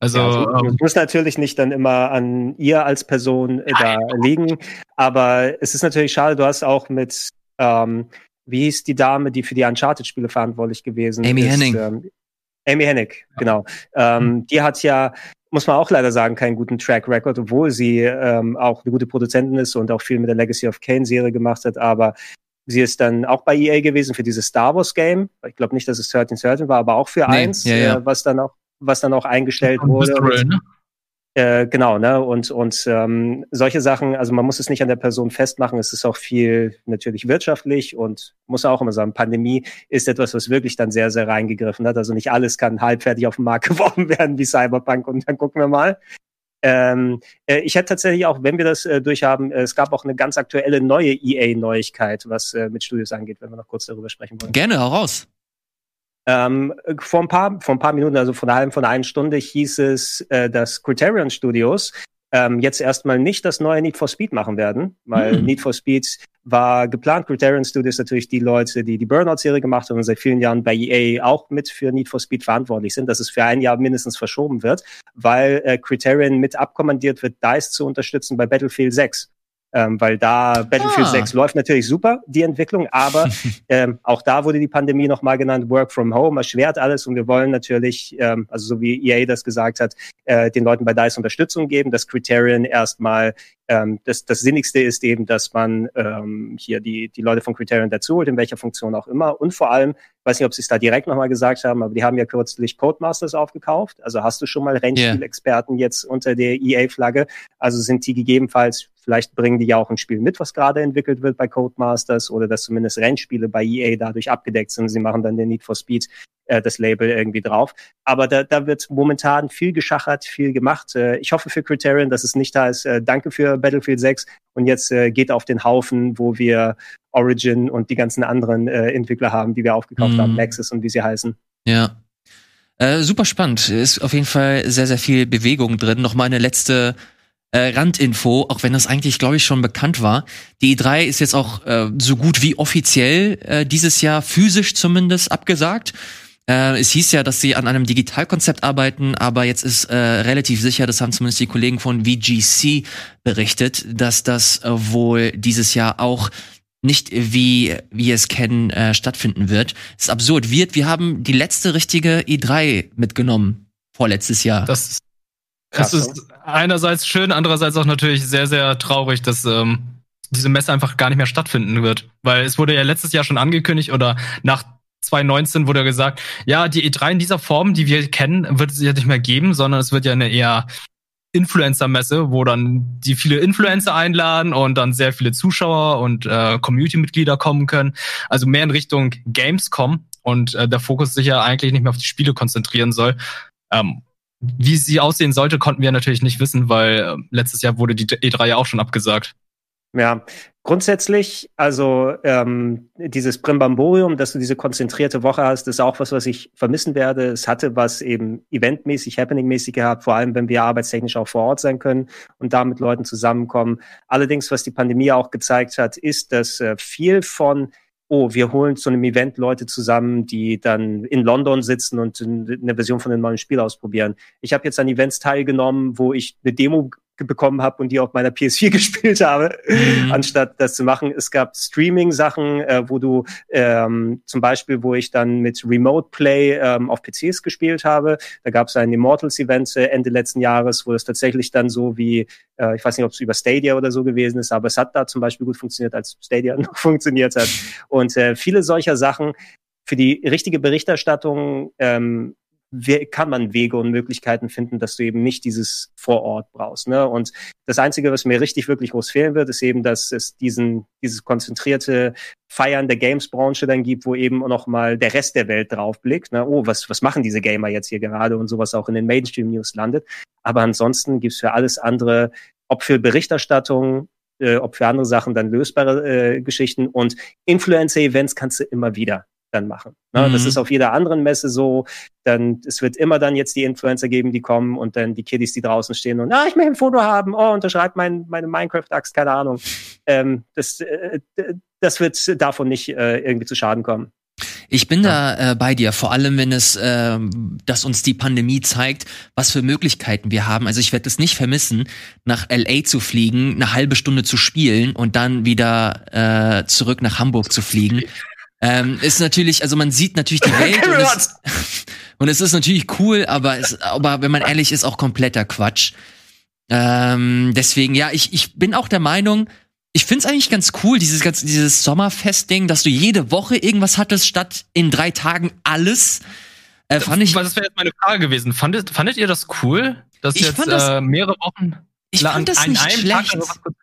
Also ja, also, ähm, muss natürlich nicht dann immer an ihr als Person äh, da liegen, aber es ist natürlich schade. Du hast auch mit ähm, wie hieß die Dame, die für die Uncharted-Spiele verantwortlich gewesen Amy ist? Henning. Ähm, Amy Hennig, ja. genau. Ähm, mhm. Die hat ja, muss man auch leider sagen, keinen guten Track Record, obwohl sie ähm, auch eine gute Produzentin ist und auch viel mit der Legacy of Kane Serie gemacht hat. Aber sie ist dann auch bei EA gewesen für dieses Star Wars Game. Ich glaube nicht, dass es 1313 war, aber auch für nee, eins, ja, ja. Äh, was dann auch was dann auch eingestellt wurde. Visceral, ne? Äh, genau, ne? Und, und ähm, solche Sachen, also man muss es nicht an der Person festmachen, es ist auch viel natürlich wirtschaftlich und muss auch immer sagen, Pandemie ist etwas, was wirklich dann sehr, sehr reingegriffen hat. Also nicht alles kann halbfertig auf den Markt geworfen werden wie Cyberpunk und dann gucken wir mal. Ähm, äh, ich hätte tatsächlich auch, wenn wir das äh, durchhaben, äh, es gab auch eine ganz aktuelle neue EA-Neuigkeit, was äh, mit Studios angeht, wenn wir noch kurz darüber sprechen wollen. Gerne, heraus. Ähm, vor, ein paar, vor ein paar Minuten, also von einer, von einer Stunde, hieß es, äh, dass Criterion Studios ähm, jetzt erstmal nicht das neue Need for Speed machen werden, weil hm. Need for Speed war geplant. Criterion Studios natürlich die Leute, die die Burnout-Serie gemacht haben und seit vielen Jahren bei EA auch mit für Need for Speed verantwortlich sind, dass es für ein Jahr mindestens verschoben wird, weil äh, Criterion mit abkommandiert wird, DICE zu unterstützen bei Battlefield 6 ähm, weil da Battlefield ah. 6 läuft natürlich super, die Entwicklung, aber ähm, auch da wurde die Pandemie nochmal genannt, Work from Home, erschwert alles und wir wollen natürlich, ähm, also so wie EA das gesagt hat, äh, den Leuten bei DICE Unterstützung geben, dass Criterion erstmal Ähm, das, das Sinnigste ist eben, dass man ähm, hier die, die Leute von Criterion dazu holt, in welcher Funktion auch immer. Und vor allem, weiß nicht, ob sie es da direkt nochmal gesagt haben, aber die haben ja kürzlich Codemasters aufgekauft. Also hast du schon mal Rennspielexperten yeah. jetzt unter der EA-Flagge. Also sind die gegebenenfalls, vielleicht bringen die ja auch ein Spiel mit, was gerade entwickelt wird bei Codemasters oder dass zumindest Rennspiele bei EA dadurch abgedeckt sind. Sie machen dann den Need for Speed äh, das Label irgendwie drauf. Aber da, da wird momentan viel geschachert, viel gemacht. Äh, ich hoffe für Criterion, dass es nicht ist. Äh, danke für Battlefield 6 und jetzt äh, geht auf den Haufen, wo wir Origin und die ganzen anderen äh, Entwickler haben, die wir aufgekauft mm. haben, Nexus und wie sie heißen. Ja. Äh, super spannend. Ist auf jeden Fall sehr, sehr viel Bewegung drin. Noch mal eine letzte äh, Randinfo, auch wenn das eigentlich, glaube ich, schon bekannt war. Die E3 ist jetzt auch äh, so gut wie offiziell äh, dieses Jahr physisch zumindest abgesagt. Äh, es hieß ja, dass sie an einem Digitalkonzept arbeiten, aber jetzt ist äh, relativ sicher, das haben zumindest die Kollegen von VGC berichtet, dass das äh, wohl dieses Jahr auch nicht wie wir es kennen äh, stattfinden wird. Das ist absurd. Wir, wir haben die letzte richtige E3 mitgenommen vorletztes Jahr. Das, das ist einerseits schön, andererseits auch natürlich sehr sehr traurig, dass ähm, diese Messe einfach gar nicht mehr stattfinden wird, weil es wurde ja letztes Jahr schon angekündigt oder nach 2019 wurde gesagt, ja, die E3 in dieser Form, die wir kennen, wird es ja nicht mehr geben, sondern es wird ja eine eher Influencer-Messe, wo dann die viele Influencer einladen und dann sehr viele Zuschauer und äh, Community-Mitglieder kommen können. Also mehr in Richtung Gamescom und äh, der Fokus sich ja eigentlich nicht mehr auf die Spiele konzentrieren soll. Ähm, wie sie aussehen sollte, konnten wir natürlich nicht wissen, weil äh, letztes Jahr wurde die E3 ja auch schon abgesagt. Ja, grundsätzlich, also ähm, dieses Brimbamborium, dass du diese konzentrierte Woche hast, ist auch was, was ich vermissen werde. Es hatte was eben eventmäßig, happeningmäßig gehabt, vor allem wenn wir arbeitstechnisch auch vor Ort sein können und da mit Leuten zusammenkommen. Allerdings, was die Pandemie auch gezeigt hat, ist, dass äh, viel von oh, wir holen zu einem Event Leute zusammen, die dann in London sitzen und eine Version von einem neuen Spiel ausprobieren. Ich habe jetzt an Events teilgenommen, wo ich eine Demo bekommen habe und die auf meiner PS4 gespielt habe, mhm. anstatt das zu machen. Es gab Streaming-Sachen, äh, wo du ähm, zum Beispiel, wo ich dann mit Remote Play ähm, auf PCs gespielt habe. Da gab es ein Immortals-Event äh, Ende letzten Jahres, wo es tatsächlich dann so wie, äh, ich weiß nicht, ob es über Stadia oder so gewesen ist, aber es hat da zum Beispiel gut funktioniert, als Stadia noch funktioniert hat. Und äh, viele solcher Sachen für die richtige Berichterstattung ähm, kann man Wege und Möglichkeiten finden, dass du eben nicht dieses vor Ort brauchst. Ne? Und das Einzige, was mir richtig, wirklich groß fehlen wird, ist eben, dass es diesen, dieses konzentrierte Feiern der Games-Branche dann gibt, wo eben noch mal der Rest der Welt draufblickt. Ne? Oh, was, was machen diese Gamer jetzt hier gerade und sowas auch in den Mainstream-News landet. Aber ansonsten gibt's für alles andere, ob für Berichterstattung, äh, ob für andere Sachen dann lösbare äh, Geschichten und Influencer-Events kannst du immer wieder dann machen. Ne? Mhm. Das ist auf jeder anderen Messe so. Dann, es wird immer dann jetzt die Influencer geben, die kommen und dann die Kiddies, die draußen stehen und, ah, ich möchte ein Foto haben, oh, unterschreibt mein, meine Minecraft-Axt, keine Ahnung. Ähm, das, äh, das wird davon nicht äh, irgendwie zu Schaden kommen. Ich bin da äh, bei dir, vor allem wenn es, äh, dass uns die Pandemie zeigt, was für Möglichkeiten wir haben. Also ich werde es nicht vermissen, nach LA zu fliegen, eine halbe Stunde zu spielen und dann wieder äh, zurück nach Hamburg zu fliegen. Ähm, ist natürlich, also man sieht natürlich die Welt und, es, und es ist natürlich cool, aber, es, aber wenn man ehrlich ist, auch kompletter Quatsch. Ähm, deswegen, ja, ich, ich bin auch der Meinung, ich find's eigentlich ganz cool, dieses ganze, dieses Sommerfest-Ding, dass du jede Woche irgendwas hattest, statt in drei Tagen alles. Äh, fand ich. Das wäre jetzt meine Frage gewesen. Fandet, fandet ihr das cool? Dass ich jetzt fand das, äh, mehrere Wochen. Ich fand das an, nicht schlecht. Tag,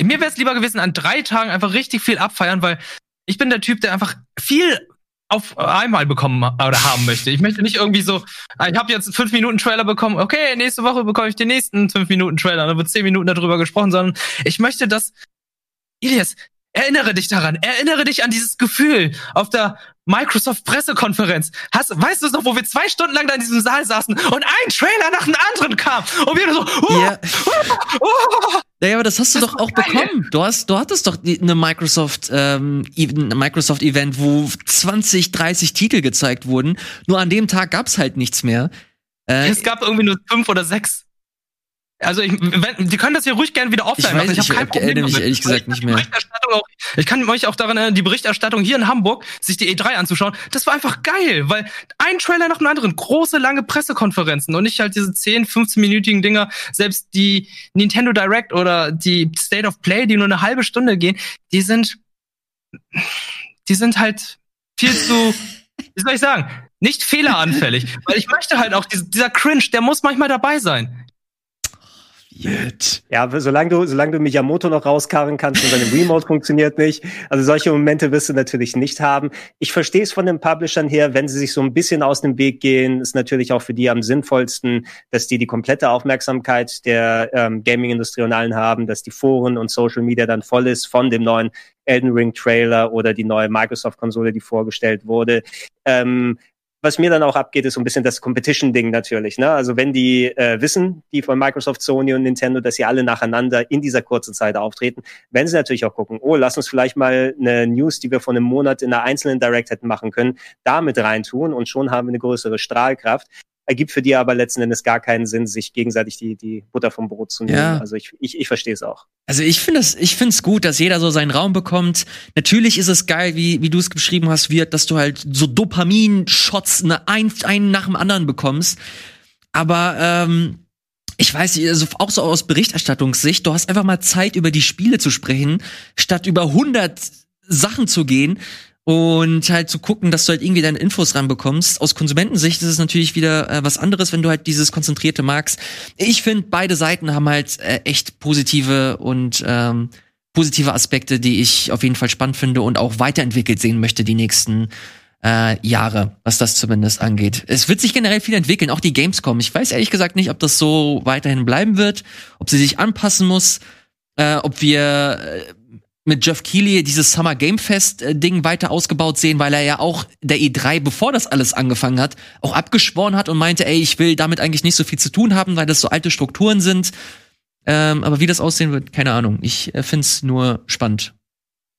mir wäre es lieber gewesen, an drei Tagen einfach richtig viel abfeiern, weil ich bin der Typ, der einfach viel auf einmal bekommen oder haben möchte. Ich möchte nicht irgendwie so, ah, ich habe jetzt fünf Minuten Trailer bekommen, okay, nächste Woche bekomme ich den nächsten fünf Minuten Trailer, dann wird zehn Minuten darüber gesprochen, sondern ich möchte, dass Ilias, erinnere dich daran, erinnere dich an dieses Gefühl auf der Microsoft-Pressekonferenz. Hast, weißt du es noch, wo wir zwei Stunden lang da in diesem Saal saßen und ein Trailer nach dem anderen kam und wir so, oh, ja. oh, oh. Naja, aber das hast du das doch auch geil. bekommen. Du hast, du hattest doch eine Microsoft, ähm, ein Microsoft Event, wo 20, 30 Titel gezeigt wurden. Nur an dem Tag gab's halt nichts mehr. Äh, es gab irgendwie nur fünf oder sechs. Also ich, wenn, die können das ja ruhig gerne wieder offline Ich machen. nicht, hab kein ich Problem mich damit. ehrlich gesagt ich nicht mehr. Auch, ich kann euch auch daran erinnern, die Berichterstattung hier in Hamburg, sich die E3 anzuschauen, das war einfach geil, weil ein Trailer nach dem anderen, große, lange Pressekonferenzen und nicht halt diese 10, 15-minütigen Dinger, selbst die Nintendo Direct oder die State of Play, die nur eine halbe Stunde gehen, die sind, die sind halt viel zu, wie soll ich sagen, nicht fehleranfällig, weil ich möchte halt auch, diese, dieser Cringe, der muss manchmal dabei sein. Jetzt. Ja, solange du, solange du Miyamoto noch rauskarren kannst und deine Remote funktioniert nicht. Also solche Momente wirst du natürlich nicht haben. Ich verstehe es von den Publishern her, wenn sie sich so ein bisschen aus dem Weg gehen, ist natürlich auch für die am sinnvollsten, dass die die komplette Aufmerksamkeit der ähm, Gaming-Industrie und allen haben, dass die Foren und Social Media dann voll ist von dem neuen Elden Ring Trailer oder die neue Microsoft-Konsole, die vorgestellt wurde. Ähm, was mir dann auch abgeht, ist so ein bisschen das Competition-Ding natürlich. Ne? Also wenn die äh, wissen, die von Microsoft, Sony und Nintendo, dass sie alle nacheinander in dieser kurzen Zeit auftreten, werden sie natürlich auch gucken, oh, lass uns vielleicht mal eine News, die wir vor einem Monat in einer einzelnen Direct hätten machen können, damit reintun und schon haben wir eine größere Strahlkraft. Ergibt für die aber letzten Endes gar keinen Sinn, sich gegenseitig die, die Butter vom Brot zu nehmen. Ja. Also ich, ich, ich verstehe es auch. Also ich finde es, ich finde es gut, dass jeder so seinen Raum bekommt. Natürlich ist es geil, wie, wie du es beschrieben hast, wird, dass du halt so Dopamin-Shots ne, ein, einen nach dem anderen bekommst. Aber ähm, ich weiß also auch so aus Berichterstattungssicht, du hast einfach mal Zeit, über die Spiele zu sprechen, statt über 100 Sachen zu gehen und halt zu gucken, dass du halt irgendwie deine Infos ranbekommst. Aus Konsumentensicht ist es natürlich wieder äh, was anderes, wenn du halt dieses konzentrierte magst. Ich finde, beide Seiten haben halt äh, echt positive und ähm, positive Aspekte, die ich auf jeden Fall spannend finde und auch weiterentwickelt sehen möchte die nächsten äh, Jahre, was das zumindest angeht. Es wird sich generell viel entwickeln, auch die Gamescom. Ich weiß ehrlich gesagt nicht, ob das so weiterhin bleiben wird, ob sie sich anpassen muss, äh, ob wir äh, mit Jeff Keighley dieses Summer Game Fest äh, Ding weiter ausgebaut sehen, weil er ja auch der E3, bevor das alles angefangen hat, auch abgeschworen hat und meinte, ey, ich will damit eigentlich nicht so viel zu tun haben, weil das so alte Strukturen sind. Ähm, aber wie das aussehen wird, keine Ahnung. Ich äh, find's nur spannend.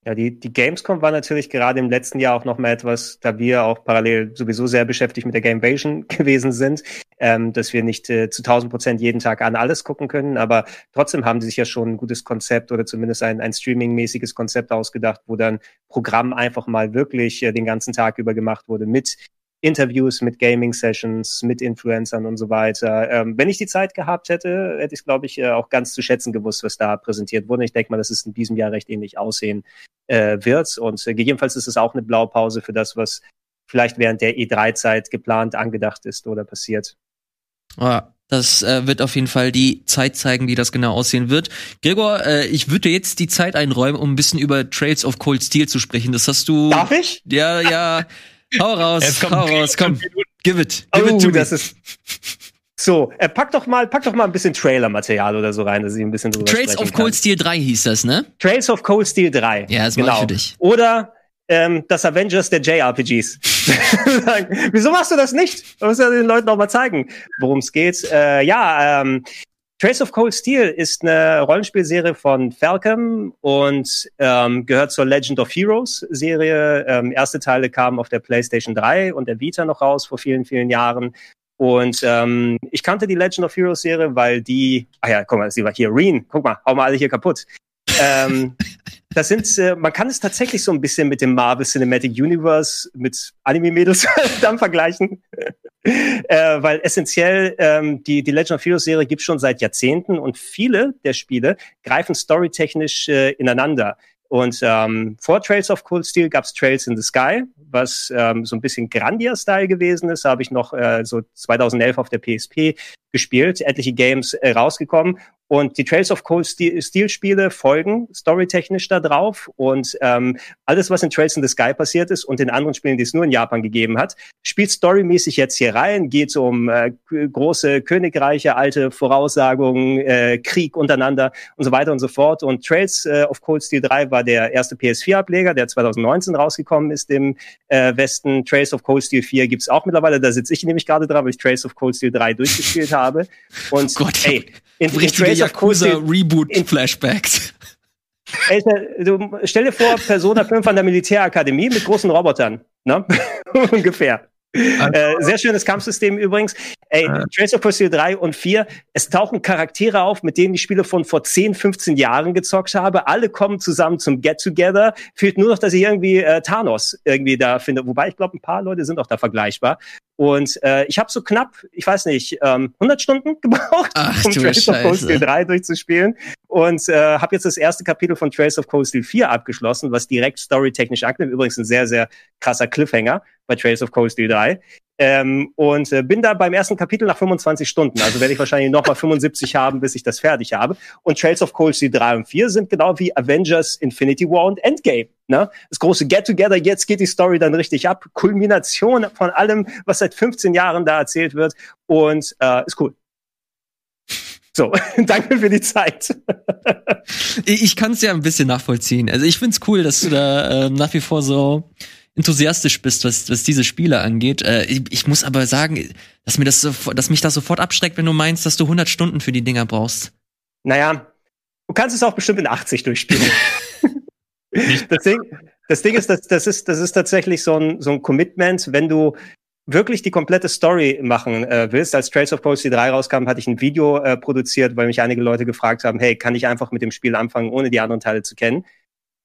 Ja, die, die Gamescom war natürlich gerade im letzten Jahr auch noch mal etwas, da wir auch parallel sowieso sehr beschäftigt mit der Gamevasion gewesen sind, ähm, dass wir nicht äh, zu 1000 Prozent jeden Tag an alles gucken können, aber trotzdem haben sie sich ja schon ein gutes Konzept oder zumindest ein, ein Streaming-mäßiges Konzept ausgedacht, wo dann Programm einfach mal wirklich äh, den ganzen Tag über gemacht wurde mit Interviews, mit Gaming-Sessions, mit Influencern und so weiter. Ähm, wenn ich die Zeit gehabt hätte, hätte ich, glaube ich, äh, auch ganz zu schätzen gewusst, was da präsentiert wurde. Ich denke mal, dass es in diesem Jahr recht ähnlich aussehen äh, wird. Und äh, gegebenenfalls ist es auch eine Blaupause für das, was vielleicht während der E3-Zeit geplant, angedacht ist oder passiert. Ja, das äh, wird auf jeden Fall die Zeit zeigen, wie das genau aussehen wird. Gregor, äh, ich würde dir jetzt die Zeit einräumen, um ein bisschen über Trails of Cold Steel zu sprechen. Das hast du. Darf ich? Ja, ja. Hau raus, Jetzt kommt- hau raus, komm. Give it. Give Oh, it to me. das ist. So, äh, pack doch mal, pack doch mal ein bisschen Trailer-Material oder so rein, dass ich ein bisschen drüber Trails of. Cold Steel 3 hieß das, ne? Trails of Cold Steel 3. Ja, das ich für dich. Oder ähm, das Avengers der JRPGs. Wieso machst du das nicht? Du musst ja den Leuten auch mal zeigen, worum es geht. Äh, ja, ähm, Trails of Cold Steel ist eine Rollenspielserie von Falcom und ähm, gehört zur Legend of Heroes Serie. Ähm, erste Teile kamen auf der PlayStation 3 und der Vita noch raus vor vielen, vielen Jahren. Und ähm, ich kannte die Legend of Heroes Serie, weil die, ah ja, guck mal, sie war hier, Reen, guck mal, hau mal alle hier kaputt. ähm, das sind, äh, man kann es tatsächlich so ein bisschen mit dem Marvel Cinematic Universe mit Anime-Mädels dann vergleichen. Äh, weil essentiell ähm, die, die Legend of Heroes Serie gibt schon seit Jahrzehnten und viele der Spiele greifen storytechnisch äh, ineinander. Und ähm, vor Trails of Cold Steel gab's Trails in the Sky, was ähm, so ein bisschen Grandia-Style gewesen ist. Habe ich noch äh, so 2011 auf der PSP gespielt, etliche Games äh, rausgekommen. Und die Trails of Cold Steel, Spiele folgen storytechnisch da drauf. Und ähm, alles, was in Trails in the Sky passiert ist und in anderen Spielen, die es nur in Japan gegeben hat, spielt storymäßig jetzt hier rein. Geht um äh, große Königreiche, alte Voraussagungen, äh, Krieg untereinander und so weiter und so fort. Und Trails äh, of Cold Steel 3 war der erste PS4-Ableger, der 2019 rausgekommen ist im äh, Westen. Trails of Cold Steel 4 gibt's auch mittlerweile. Da sitze ich nämlich gerade dran, weil ich Trails of Cold Steel 3 durchgespielt habe. Und Oh Gott, ey, in, in Trails of Cold Yakuza Steel Reboot in- Flashbacks. Ey, du, stell dir vor, Persona 5 an der Militärakademie mit großen Robotern. Ne? Ungefähr. Äh, sehr schönes Kampfsystem übrigens. Ey, Äh. Trace of Steel 3 und 4, es tauchen Charaktere auf, mit denen ich Spiele von vor 10, 15 Jahren gezockt habe. Alle kommen zusammen zum Get-Together. Fehlt nur noch, dass ich irgendwie äh, Thanos irgendwie da finde. Wobei ich glaube, ein paar Leute sind auch da vergleichbar. Und äh, ich habe so knapp, ich weiß nicht, ähm, 100 Stunden gebraucht, Ach, um Trace of Cold. Steel 3 durchzuspielen. Und äh, habe jetzt das erste Kapitel von Trace of Cold Steel 4 abgeschlossen, was direkt storytechnisch anknüpft. Übrigens ein sehr, sehr krasser Cliffhanger bei Trace of Cold Steel 3. Ähm, und äh, bin da beim ersten Kapitel nach 25 Stunden. Also werde ich wahrscheinlich noch mal 75 haben, bis ich das fertig habe. Und Trails of Cold Steel 3 und 4 sind genau wie Avengers Infinity War und Endgame. Ne? Das große Get-Together, jetzt geht die Story dann richtig ab. Kulmination von allem, was seit 15 Jahren da erzählt wird. Und äh, ist cool. So, danke für die Zeit. Ich, kann es ja ein bisschen nachvollziehen. Also ich find's cool, dass du da ähm, nach wie vor so enthusiastisch bist, was, was diese Spiele angeht. Äh, ich, ich muss aber sagen, dass mir das so, dass mich das sofort abschreckt, wenn du meinst, dass du 100 Stunden für die Dinger brauchst. Naja, du kannst es auch bestimmt in 80 durchspielen. das, Ding, das Ding ist, das, das ist, das ist tatsächlich so ein, so ein Commitment, wenn du wirklich die komplette Story machen äh, willst. Als Trails of Cold Steel 3 rauskam, hatte ich ein Video äh, produziert, weil mich einige Leute gefragt haben, hey, kann ich einfach mit dem Spiel anfangen, ohne die anderen Teile zu kennen?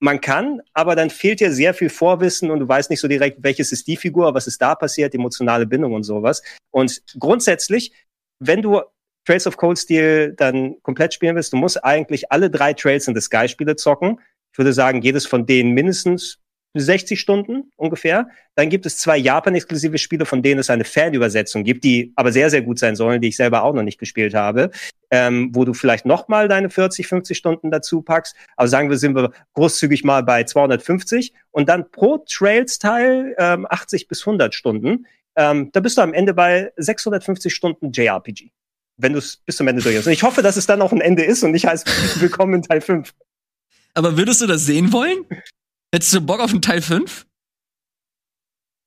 Man kann, aber dann fehlt dir sehr viel Vorwissen und du weißt nicht so direkt, welches ist die Figur, was ist da passiert, emotionale Bindung und sowas. Und grundsätzlich, wenn du Trails of Cold Steel dann komplett spielen willst, du musst eigentlich alle drei Trails in the Sky Spiele zocken. Ich würde sagen, jedes von denen mindestens 60 Stunden ungefähr. Dann gibt es zwei Japan-exklusive Spiele, von denen es eine Fanübersetzung gibt, die aber sehr, sehr gut sein sollen, die ich selber auch noch nicht gespielt habe, ähm, wo du vielleicht noch mal deine 40, 50 Stunden dazu packst. Aber sagen wir, sind wir großzügig mal bei 250 und dann pro Trails-Teil ähm, 80 bis 100 Stunden. Ähm, da bist du am Ende bei 650 Stunden JRPG. Wenn du es bis zum Ende durch. Und ich hoffe, dass es dann auch ein Ende ist und nicht heißt, willkommen in Teil 5. Aber würdest du das sehen wollen? Hättest du Bock auf einen Teil 5?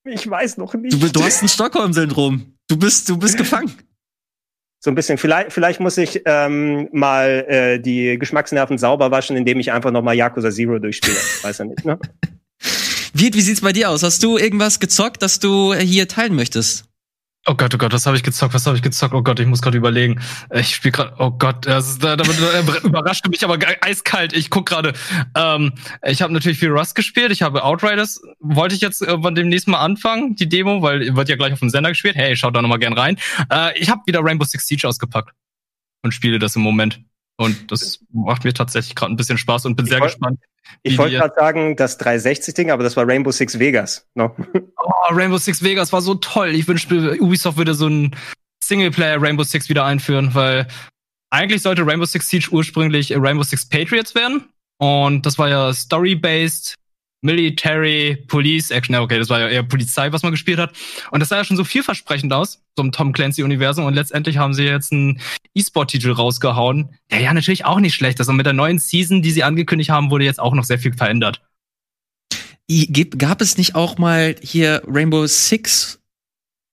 Ich weiß noch nicht. Du, du hast ein Stockholm-Syndrom. Du bist, du bist gefangen. So ein bisschen. Vielleicht, vielleicht muss ich ähm, mal äh, die Geschmacksnerven sauber waschen, indem ich einfach noch mal Yakuza Zero durchspiele. Weiß ja nicht, ne? Wie, wie sieht's bei dir aus? Hast du irgendwas gezockt, das du hier teilen möchtest? Oh Gott, oh Gott, was habe ich gezockt? Was habe ich gezockt? Oh Gott, ich muss gerade überlegen. Ich spiele gerade. Oh Gott, das da, da, überrascht mich aber eiskalt. Ich guck gerade. Ähm, ich habe natürlich viel Rust gespielt. Ich habe Outriders. Wollte ich jetzt irgendwann demnächst mal anfangen, die Demo, weil wird ja gleich auf dem Sender gespielt. Hey, schaut da noch mal gern rein. Äh, ich habe wieder Rainbow Six Siege ausgepackt und spiele das im Moment. Und das macht mir tatsächlich gerade ein bisschen Spaß und bin Ich sehr wollt- gespannt. Ich wollte gerade sagen, das 360-Ding, aber das war Rainbow Six Vegas. Ne? Oh, Rainbow Six Vegas war so toll. Ich wünschte, Ubisoft würde so ein Singleplayer Rainbow Six wieder einführen, weil eigentlich sollte Rainbow Six Siege ursprünglich Rainbow Six Patriots werden. Und das war ja Story-based, Military, Police, Action. Ja, okay, das war ja eher Polizei, was man gespielt hat. Und das sah ja schon so vielversprechend aus, so im Tom Clancy-Universum. Und letztendlich haben sie jetzt einen E-Sport-Titel rausgehauen, der ja natürlich auch nicht schlecht ist. Und mit der neuen Season, die sie angekündigt haben, wurde jetzt auch noch sehr viel verändert. Gab es nicht auch mal hier Rainbow Six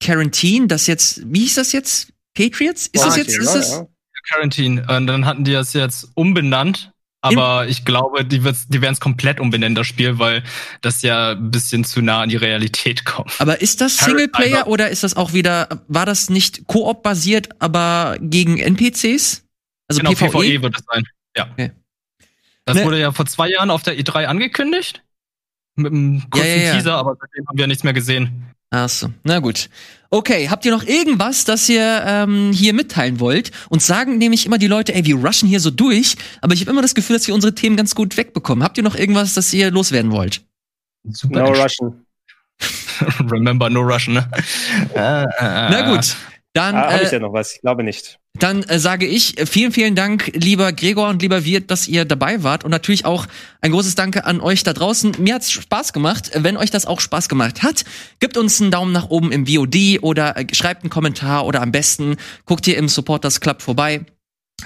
Quarantine, das jetzt, wie hieß das jetzt? Patriots? Ist das jetzt, ist das? Quarantine. Und dann hatten die das jetzt umbenannt. Aber ich glaube, die, die werden es komplett umbenennen, das Spiel, weil das ja ein bisschen zu nah an die Realität kommt. Aber ist das Singleplayer oder ist das auch wieder, war das nicht Koop basiert, aber gegen NPCs? Also genau, PvE? PvE wird es sein. Ja. Okay. Das Ne- wurde ja vor zwei Jahren auf der E3 angekündigt. Mit einem kurzen Ja, ja, ja. Teaser, aber seitdem haben wir nichts mehr gesehen. Ach so, na gut. Okay, habt ihr noch irgendwas, das ihr ähm, hier mitteilen wollt? Uns sagen nämlich immer die Leute, ey, wir rushen hier so durch, aber ich habe immer das Gefühl, dass wir unsere Themen ganz gut wegbekommen. Habt ihr noch irgendwas, das ihr loswerden wollt? Super. No. Russian. Remember no Russian, ne? Na Na gut, dann, Ah, Habe ich äh, ja noch was? Ich glaube nicht. Dann äh, sage ich äh, vielen, vielen Dank, lieber Gregor und lieber Wirt, dass ihr dabei wart und natürlich auch ein großes Danke an euch da draußen. Mir hat's Spaß gemacht. Wenn euch das auch Spaß gemacht hat, gebt uns einen Daumen nach oben im VOD oder äh, schreibt einen Kommentar oder am besten guckt ihr im Supporters Club vorbei.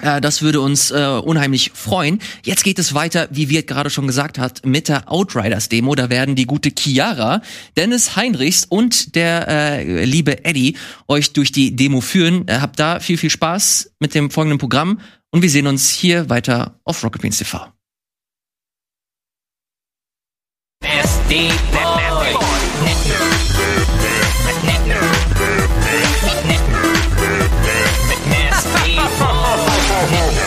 Äh, Das würde uns äh, unheimlich freuen. Jetzt geht es weiter, wie Wirt gerade schon gesagt hat, mit der Outriders-Demo. Da werden die gute Chiara, Dennis Heinrichs und der äh, liebe Eddie euch durch die Demo führen. Äh, habt da viel, viel Spaß mit dem folgenden Programm und wir sehen uns hier weiter auf Rocket Beans TV. Nasty boy. head.